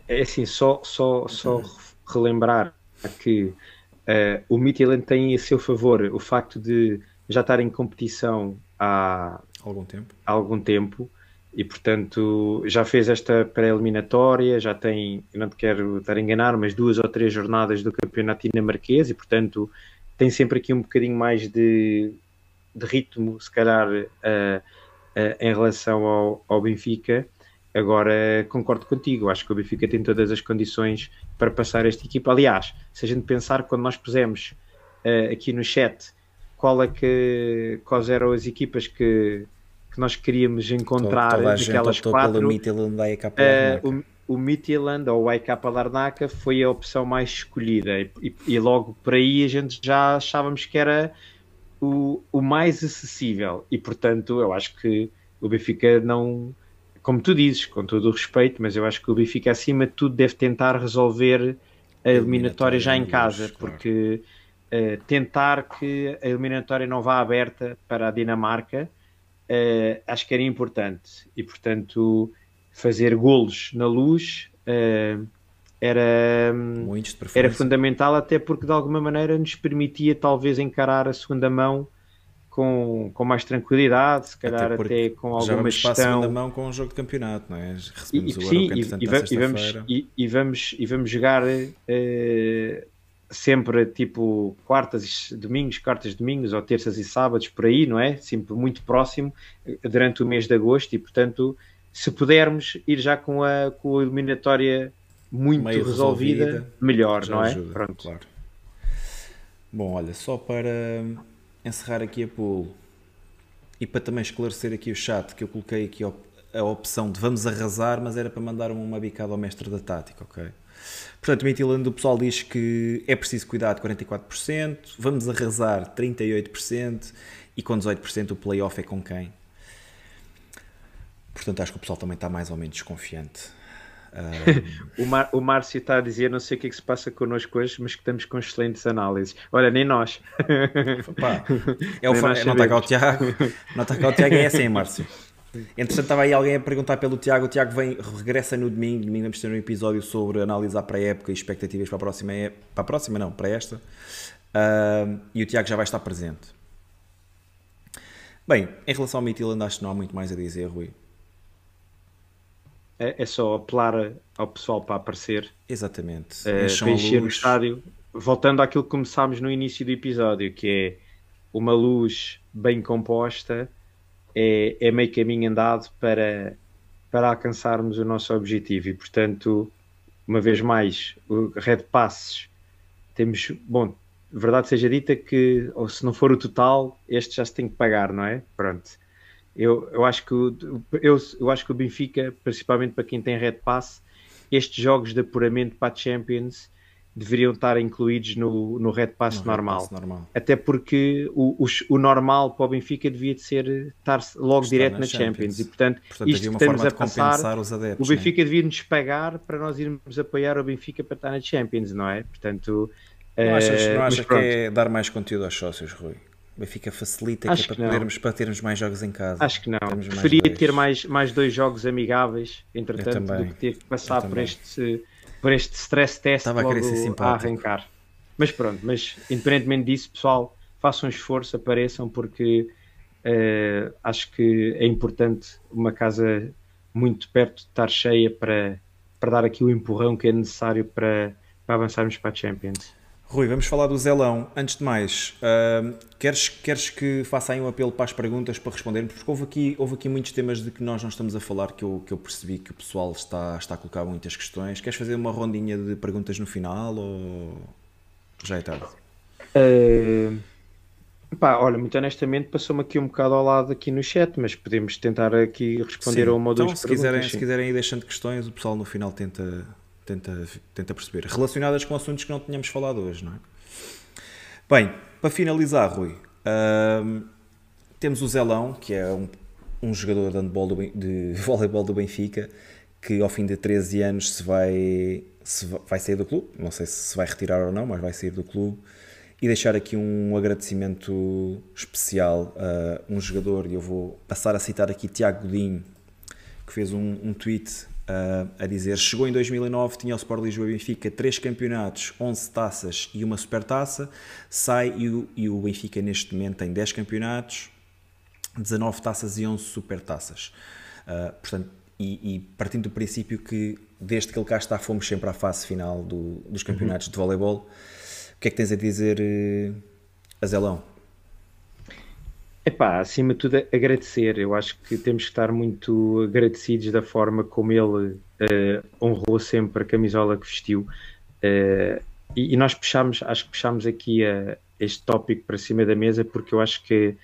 É assim, só, só, só relembrar que uh, o Midtjylland tem a seu favor o facto de já estar em competição há algum tempo, há algum tempo e portanto já fez esta pré-eliminatória, já tem, não te quero estar a enganar, mas duas ou três jornadas do campeonato dinamarquês e portanto tem sempre aqui um bocadinho mais de, de ritmo, se calhar, uh, uh, em relação ao, ao, Benfica. Agora concordo contigo, acho que o Benfica tem todas as condições para passar esta equipa. Aliás, se a gente pensar quando nós pusemos uh, aqui no chat qual é que, quais eram as equipas que, que nós queríamos encontrar toda, toda aquelas quatro. Pelo o Midtjylland ou o IK Larnaca foi a opção mais escolhida. E, e, logo por aí a gente já achávamos que era o, o mais acessível. E portanto eu acho que o Benfica não, como tu dizes, com todo o respeito, mas eu acho que o Benfica acima de tudo deve tentar resolver a eliminatória já em casa, porque uh, tentar que a eliminatória não vá aberta para a Dinamarca uh, acho que era importante e portanto fazer golos na luz uh, era, era fundamental, até porque de alguma maneira nos permitia talvez encarar a segunda mão com, com mais tranquilidade, se calhar até, até com alguma já vamos gestão. Segunda mão com um jogo de campeonato, não é? Recebemos e, o sim, e, e, e, vamos, e, e, vamos, e vamos jogar uh, sempre tipo quartas e domingos, quartas e domingos, ou terças e sábados, por aí, não é? Sempre muito próximo durante o mês de agosto e, portanto, se pudermos ir já com a, com a eliminatória muito Meio resolvida, resolvida, melhor, não é? Ajuda, Pronto. Claro. Bom, olha, só para encerrar aqui a pool e para também esclarecer aqui o chat, que eu coloquei aqui a opção de vamos arrasar, mas era para mandar uma bicada ao mestre da tática, ok? Portanto, Mitilando, o pessoal diz que é preciso cuidar de 44%, vamos arrasar 38% e com 18% o playoff é com quem? Portanto, acho que o pessoal também está mais ou menos desconfiante. Um... *laughs* o, Mar, o Márcio está a dizer, não sei o que é que se passa connosco hoje, mas que estamos com excelentes análises. Olha, nem nós. Pá, *laughs* é o fa... Não está cá o Tiago. Não está cá o Tiago, é assim, Márcio. Entretanto, estava aí alguém a perguntar pelo Tiago. O Tiago vem, regressa no domingo. Domingo vamos ter um episódio sobre analisar para a época e expectativas para a próxima. Para a próxima, não, para esta. Uh, e o Tiago já vai estar presente. Bem, em relação ao Midtjylland, acho que não há muito mais a dizer, Rui é, é só apelar ao pessoal para aparecer. Exatamente. É, para encher o estádio. Voltando àquilo que começámos no início do episódio, que é uma luz bem composta, é, é meio caminho andado para, para alcançarmos o nosso objetivo. E, portanto, uma vez mais, o Red Passes, temos, bom, verdade seja dita que, ou se não for o total, este já se tem que pagar, não é? Pronto. Eu, eu, acho que, eu, eu acho que o Benfica, principalmente para quem tem Red Pass, estes jogos de apuramento para a Champions deveriam estar incluídos no, no Red Pass, no normal. Red Pass normal. Até porque o, o, o, normal para o Benfica devia de ser estar logo Estar direto na, na Champions. Champions. E portanto, portanto isto que estamos a passar, os adeptos, o Benfica né? devia nos pagar para nós irmos apoiar o Benfica para estar na Champions, não é? Portanto, não achas, não eh, achas que é dar mais conteúdo aos sócios, Rui? Benfica facilita Acho que é para, podermos, para termos mais jogos em casa. Acho que não. Preferia mais ter mais, mais dois jogos amigáveis, entretanto, do que ter que passar por este, por este stress test Estava logo a, a arrancar. Mas pronto, mas independentemente disso, pessoal, façam um esforço, apareçam, porque uh, acho que é importante uma casa muito perto de estar cheia para, para dar aqui o empurrão que é necessário para, para avançarmos para a Champions. Rui, vamos falar do Zelão. Antes de mais, uh, queres, queres que faça aí um apelo para as perguntas para respondermos? Porque houve aqui, houve aqui muitos temas de que nós não estamos a falar que eu, que eu percebi que o pessoal está, está a colocar muitas questões. Queres fazer uma rondinha de perguntas no final ou já é tarde? Uh, Pá, olha, muito honestamente passou-me aqui um bocado ao lado aqui no chat, mas podemos tentar aqui responder Sim. a uma ou então, duas se perguntas. quiserem, sim. se quiserem ir deixando questões, o pessoal no final tenta, tenta, tenta perceber. Relacionadas com assuntos que não tínhamos falado hoje, não é? Bem, para finalizar, Rui, hum, temos o Zelão, que é um, um jogador de, handball do de *laughs* voleibol do Benfica, que ao fim de 13 anos se vai, se va- vai sair do clube. Não sei se se vai retirar ou não, mas vai sair do clube. E deixar aqui um agradecimento especial a um jogador, e eu vou passar a citar aqui Tiago Godinho, que fez um, um tweet uh, a dizer chegou em 2009, tinha o Sport Lisboa e Benfica 3 campeonatos, 11 taças e uma supertaça, sai e o, e o Benfica neste momento tem 10 campeonatos, 19 taças e 11 supertaças. Uh, portanto, e, e partindo do princípio que desde que ele cá está fomos sempre à fase final do- dos campeonatos de voleibol, o que é que tens a dizer, uh, Azelão? Epá, acima de tudo, agradecer. Eu acho que temos que estar muito agradecidos da forma como ele eh, honrou sempre a camisola que vestiu. Eh, e, e nós puxámos, acho que puxámos aqui eh, este tópico para cima da mesa porque eu acho que,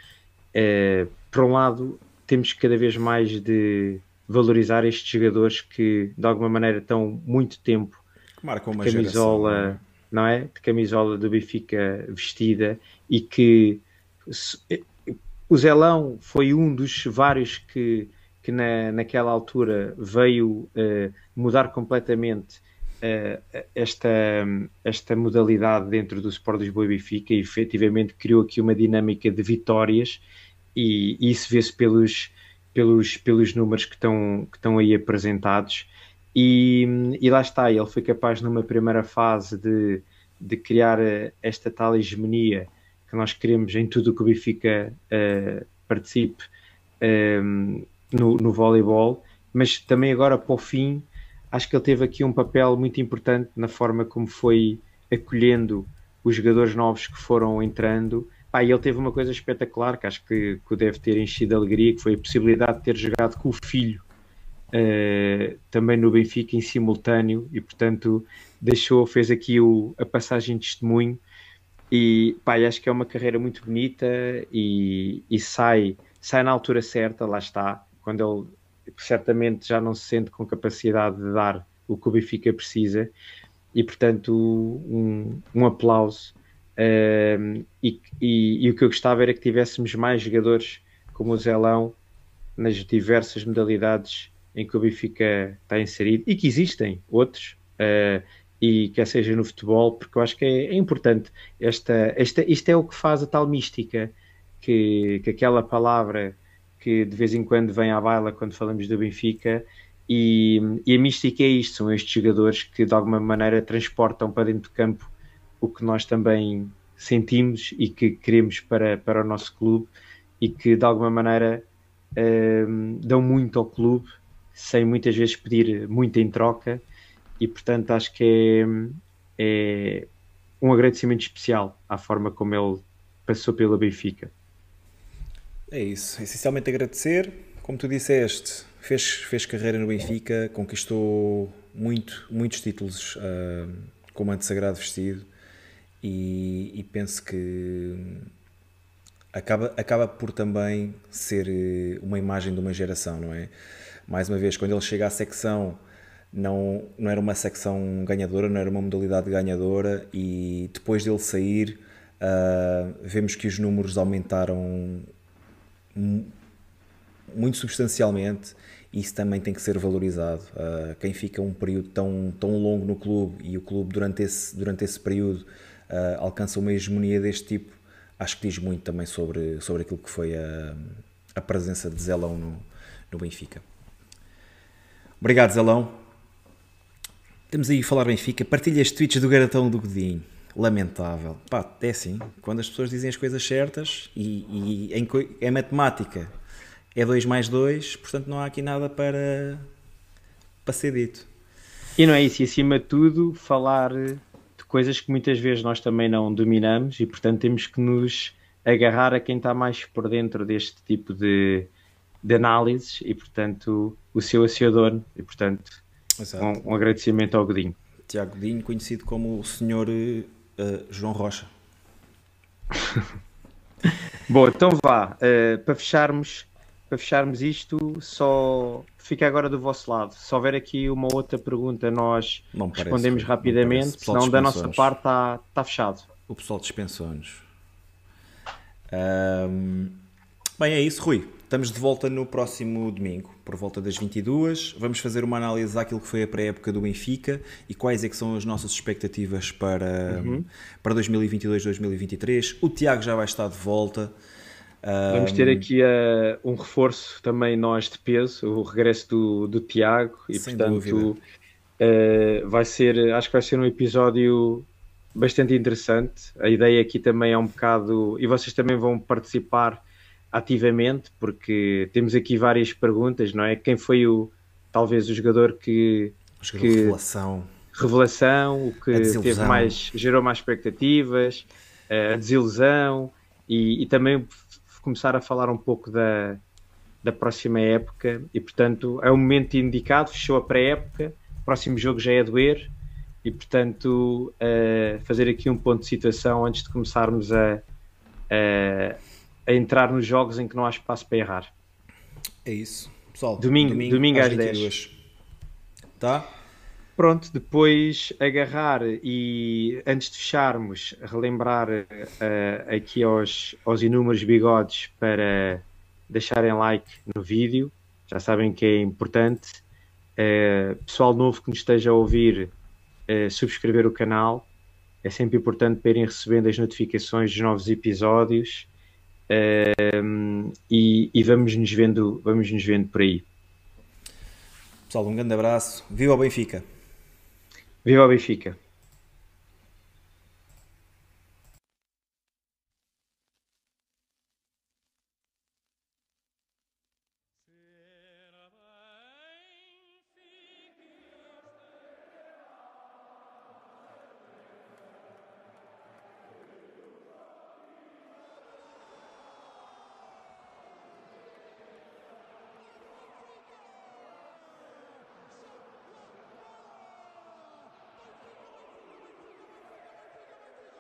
por um lado, temos cada vez mais de valorizar estes jogadores que, de alguma maneira, estão muito tempo Que marcam uma camisola, geração, não é? De camisola do Benfica vestida e que o Zelão foi um dos vários que, que na, naquela altura veio eh, mudar completamente eh, esta, esta modalidade dentro do Sport Lisboa e Benfica e efetivamente criou aqui uma dinâmica de vitórias e, e isso vê-se pelos, pelos, pelos números que estão, que estão aí apresentados. E, e lá está, ele foi capaz numa primeira fase de, de criar eh, esta tal hegemonia que nós queremos em tudo o que o Benfica eh, participe eh, no, no voleibol, mas também agora para o fim acho que ele teve aqui um papel muito importante na forma como foi acolhendo os jogadores novos que foram entrando. Pá, ele teve uma coisa espetacular que acho que, que deve ter enchido de alegria, que foi a possibilidade de ter jogado com o filho eh, também no Benfica em simultâneo e portanto deixou, fez aqui o, a passagem de testemunho e pá, acho que é uma carreira muito bonita e, e sai, sai na altura certa, lá está, quando ele certamente já não se sente com capacidade de dar o que o Benfica precisa. E portanto um, um aplauso um, e, e, e, o que eu gostava era que tivéssemos mais jogadores como o Zelão nas diversas modalidades em que o Benfica está inserido e que existem outros uh, e quer seja no futebol, porque eu acho que é, é importante esta, esta, isto é o que faz a tal mística que, que aquela palavra que de vez em quando vem à baila quando falamos do Benfica e, e, a mística é isto, são estes jogadores que de alguma maneira transportam para dentro do campo o que nós também sentimos e que queremos para, para o nosso clube e que de alguma maneira uh, dão muito ao clube sem muitas vezes pedir muito em troca e portanto acho que é, é um agradecimento especial à forma como ele passou pela Benfica. É isso, essencialmente agradecer, como tu disseste, fez, fez carreira no Benfica, conquistou muito, muitos títulos uh, como antesagrado vestido e, e, penso que acaba, acaba por também ser eh, uma imagem de uma geração, não é? Mais uma vez, quando ele chega à secção, não, não era uma secção ganhadora, não era uma modalidade ganhadora e depois dele sair, uh, vemos que os números aumentaram muito substancialmente e isso também tem que ser valorizado. Uh, quem fica um período tão, tão longo no clube e o clube durante esse, durante esse período uh, alcança uma hegemonia deste tipo, acho que diz muito também sobre, sobre aquilo que foi a, a presença de Zelão no, no Benfica. Obrigado, Zelão. Temos aí a falar Benfica. Partilha as tweets do Garatão do Godinho. Lamentável. Pá, é assim. Quando as pessoas dizem as coisas certas e, e em, em matemática é 2 mais 2, portanto não há aqui nada para, para ser dito. E não é isso. E acima de tudo, falar de coisas que muitas vezes nós também não dominamos e portanto temos que nos agarrar a quem está mais por dentro deste tipo de, de análises e portanto o seu aciador e portanto um, um, agradecimento ao Godinho. Tiago Godinho, conhecido como o senhor uh, João Rocha. *laughs* Bom, então vá. Uh, para fecharmos, para fecharmos isto, só fica agora do vosso lado. Se houver aqui uma outra pergunta, nós parece, respondemos rapidamente, senão da nossa parte está tá fechado. O pessoal dispensou-nos. Um, bem, é isso, Rui. Estamos de volta no próximo domingo, por volta das 22. Vamos fazer uma análise daquilo que foi a pré-época do Benfica e quais é que são as nossas expectativas para, uhum. para 2022-2023. O Tiago já vai estar de volta. Vamos ter aqui uh, um reforço também nós de peso, o regresso do, do Tiago e Sem portanto uh, vai ser, acho que vai ser um episódio bastante interessante. A ideia aqui também é um bocado, e vocês também vão participar ativamente, porque temos aqui várias perguntas, não é? Quem foi o talvez o jogador que, o jogador que revelação, revelação, o que teve mais gerou mais expectativas, a desilusão e, e também começar a falar um pouco da, da próxima época e portanto é o momento indicado, fechou a pré-época, o próximo jogo já é doer e portanto uh, fazer aqui um ponto de situação antes de começarmos a, a, a, entrar nos jogos em que não há espaço para errar. É isso. Pessoal, domingo, domingo, domingo às, às 10. Tá? Pronto, depois agarrar e antes de fecharmos, relembrar uh, aqui aos, aos inúmeros bigodes para deixarem like no vídeo, já sabem que é importante. Uh, pessoal novo que nos esteja a ouvir, uh, subscrever o canal, é sempre importante para irem recebendo as notificações dos novos episódios e, e, vamos nos vendo, vamos nos vendo por aí. Pessoal, um grande abraço, viva o Benfica! Viva o Benfica!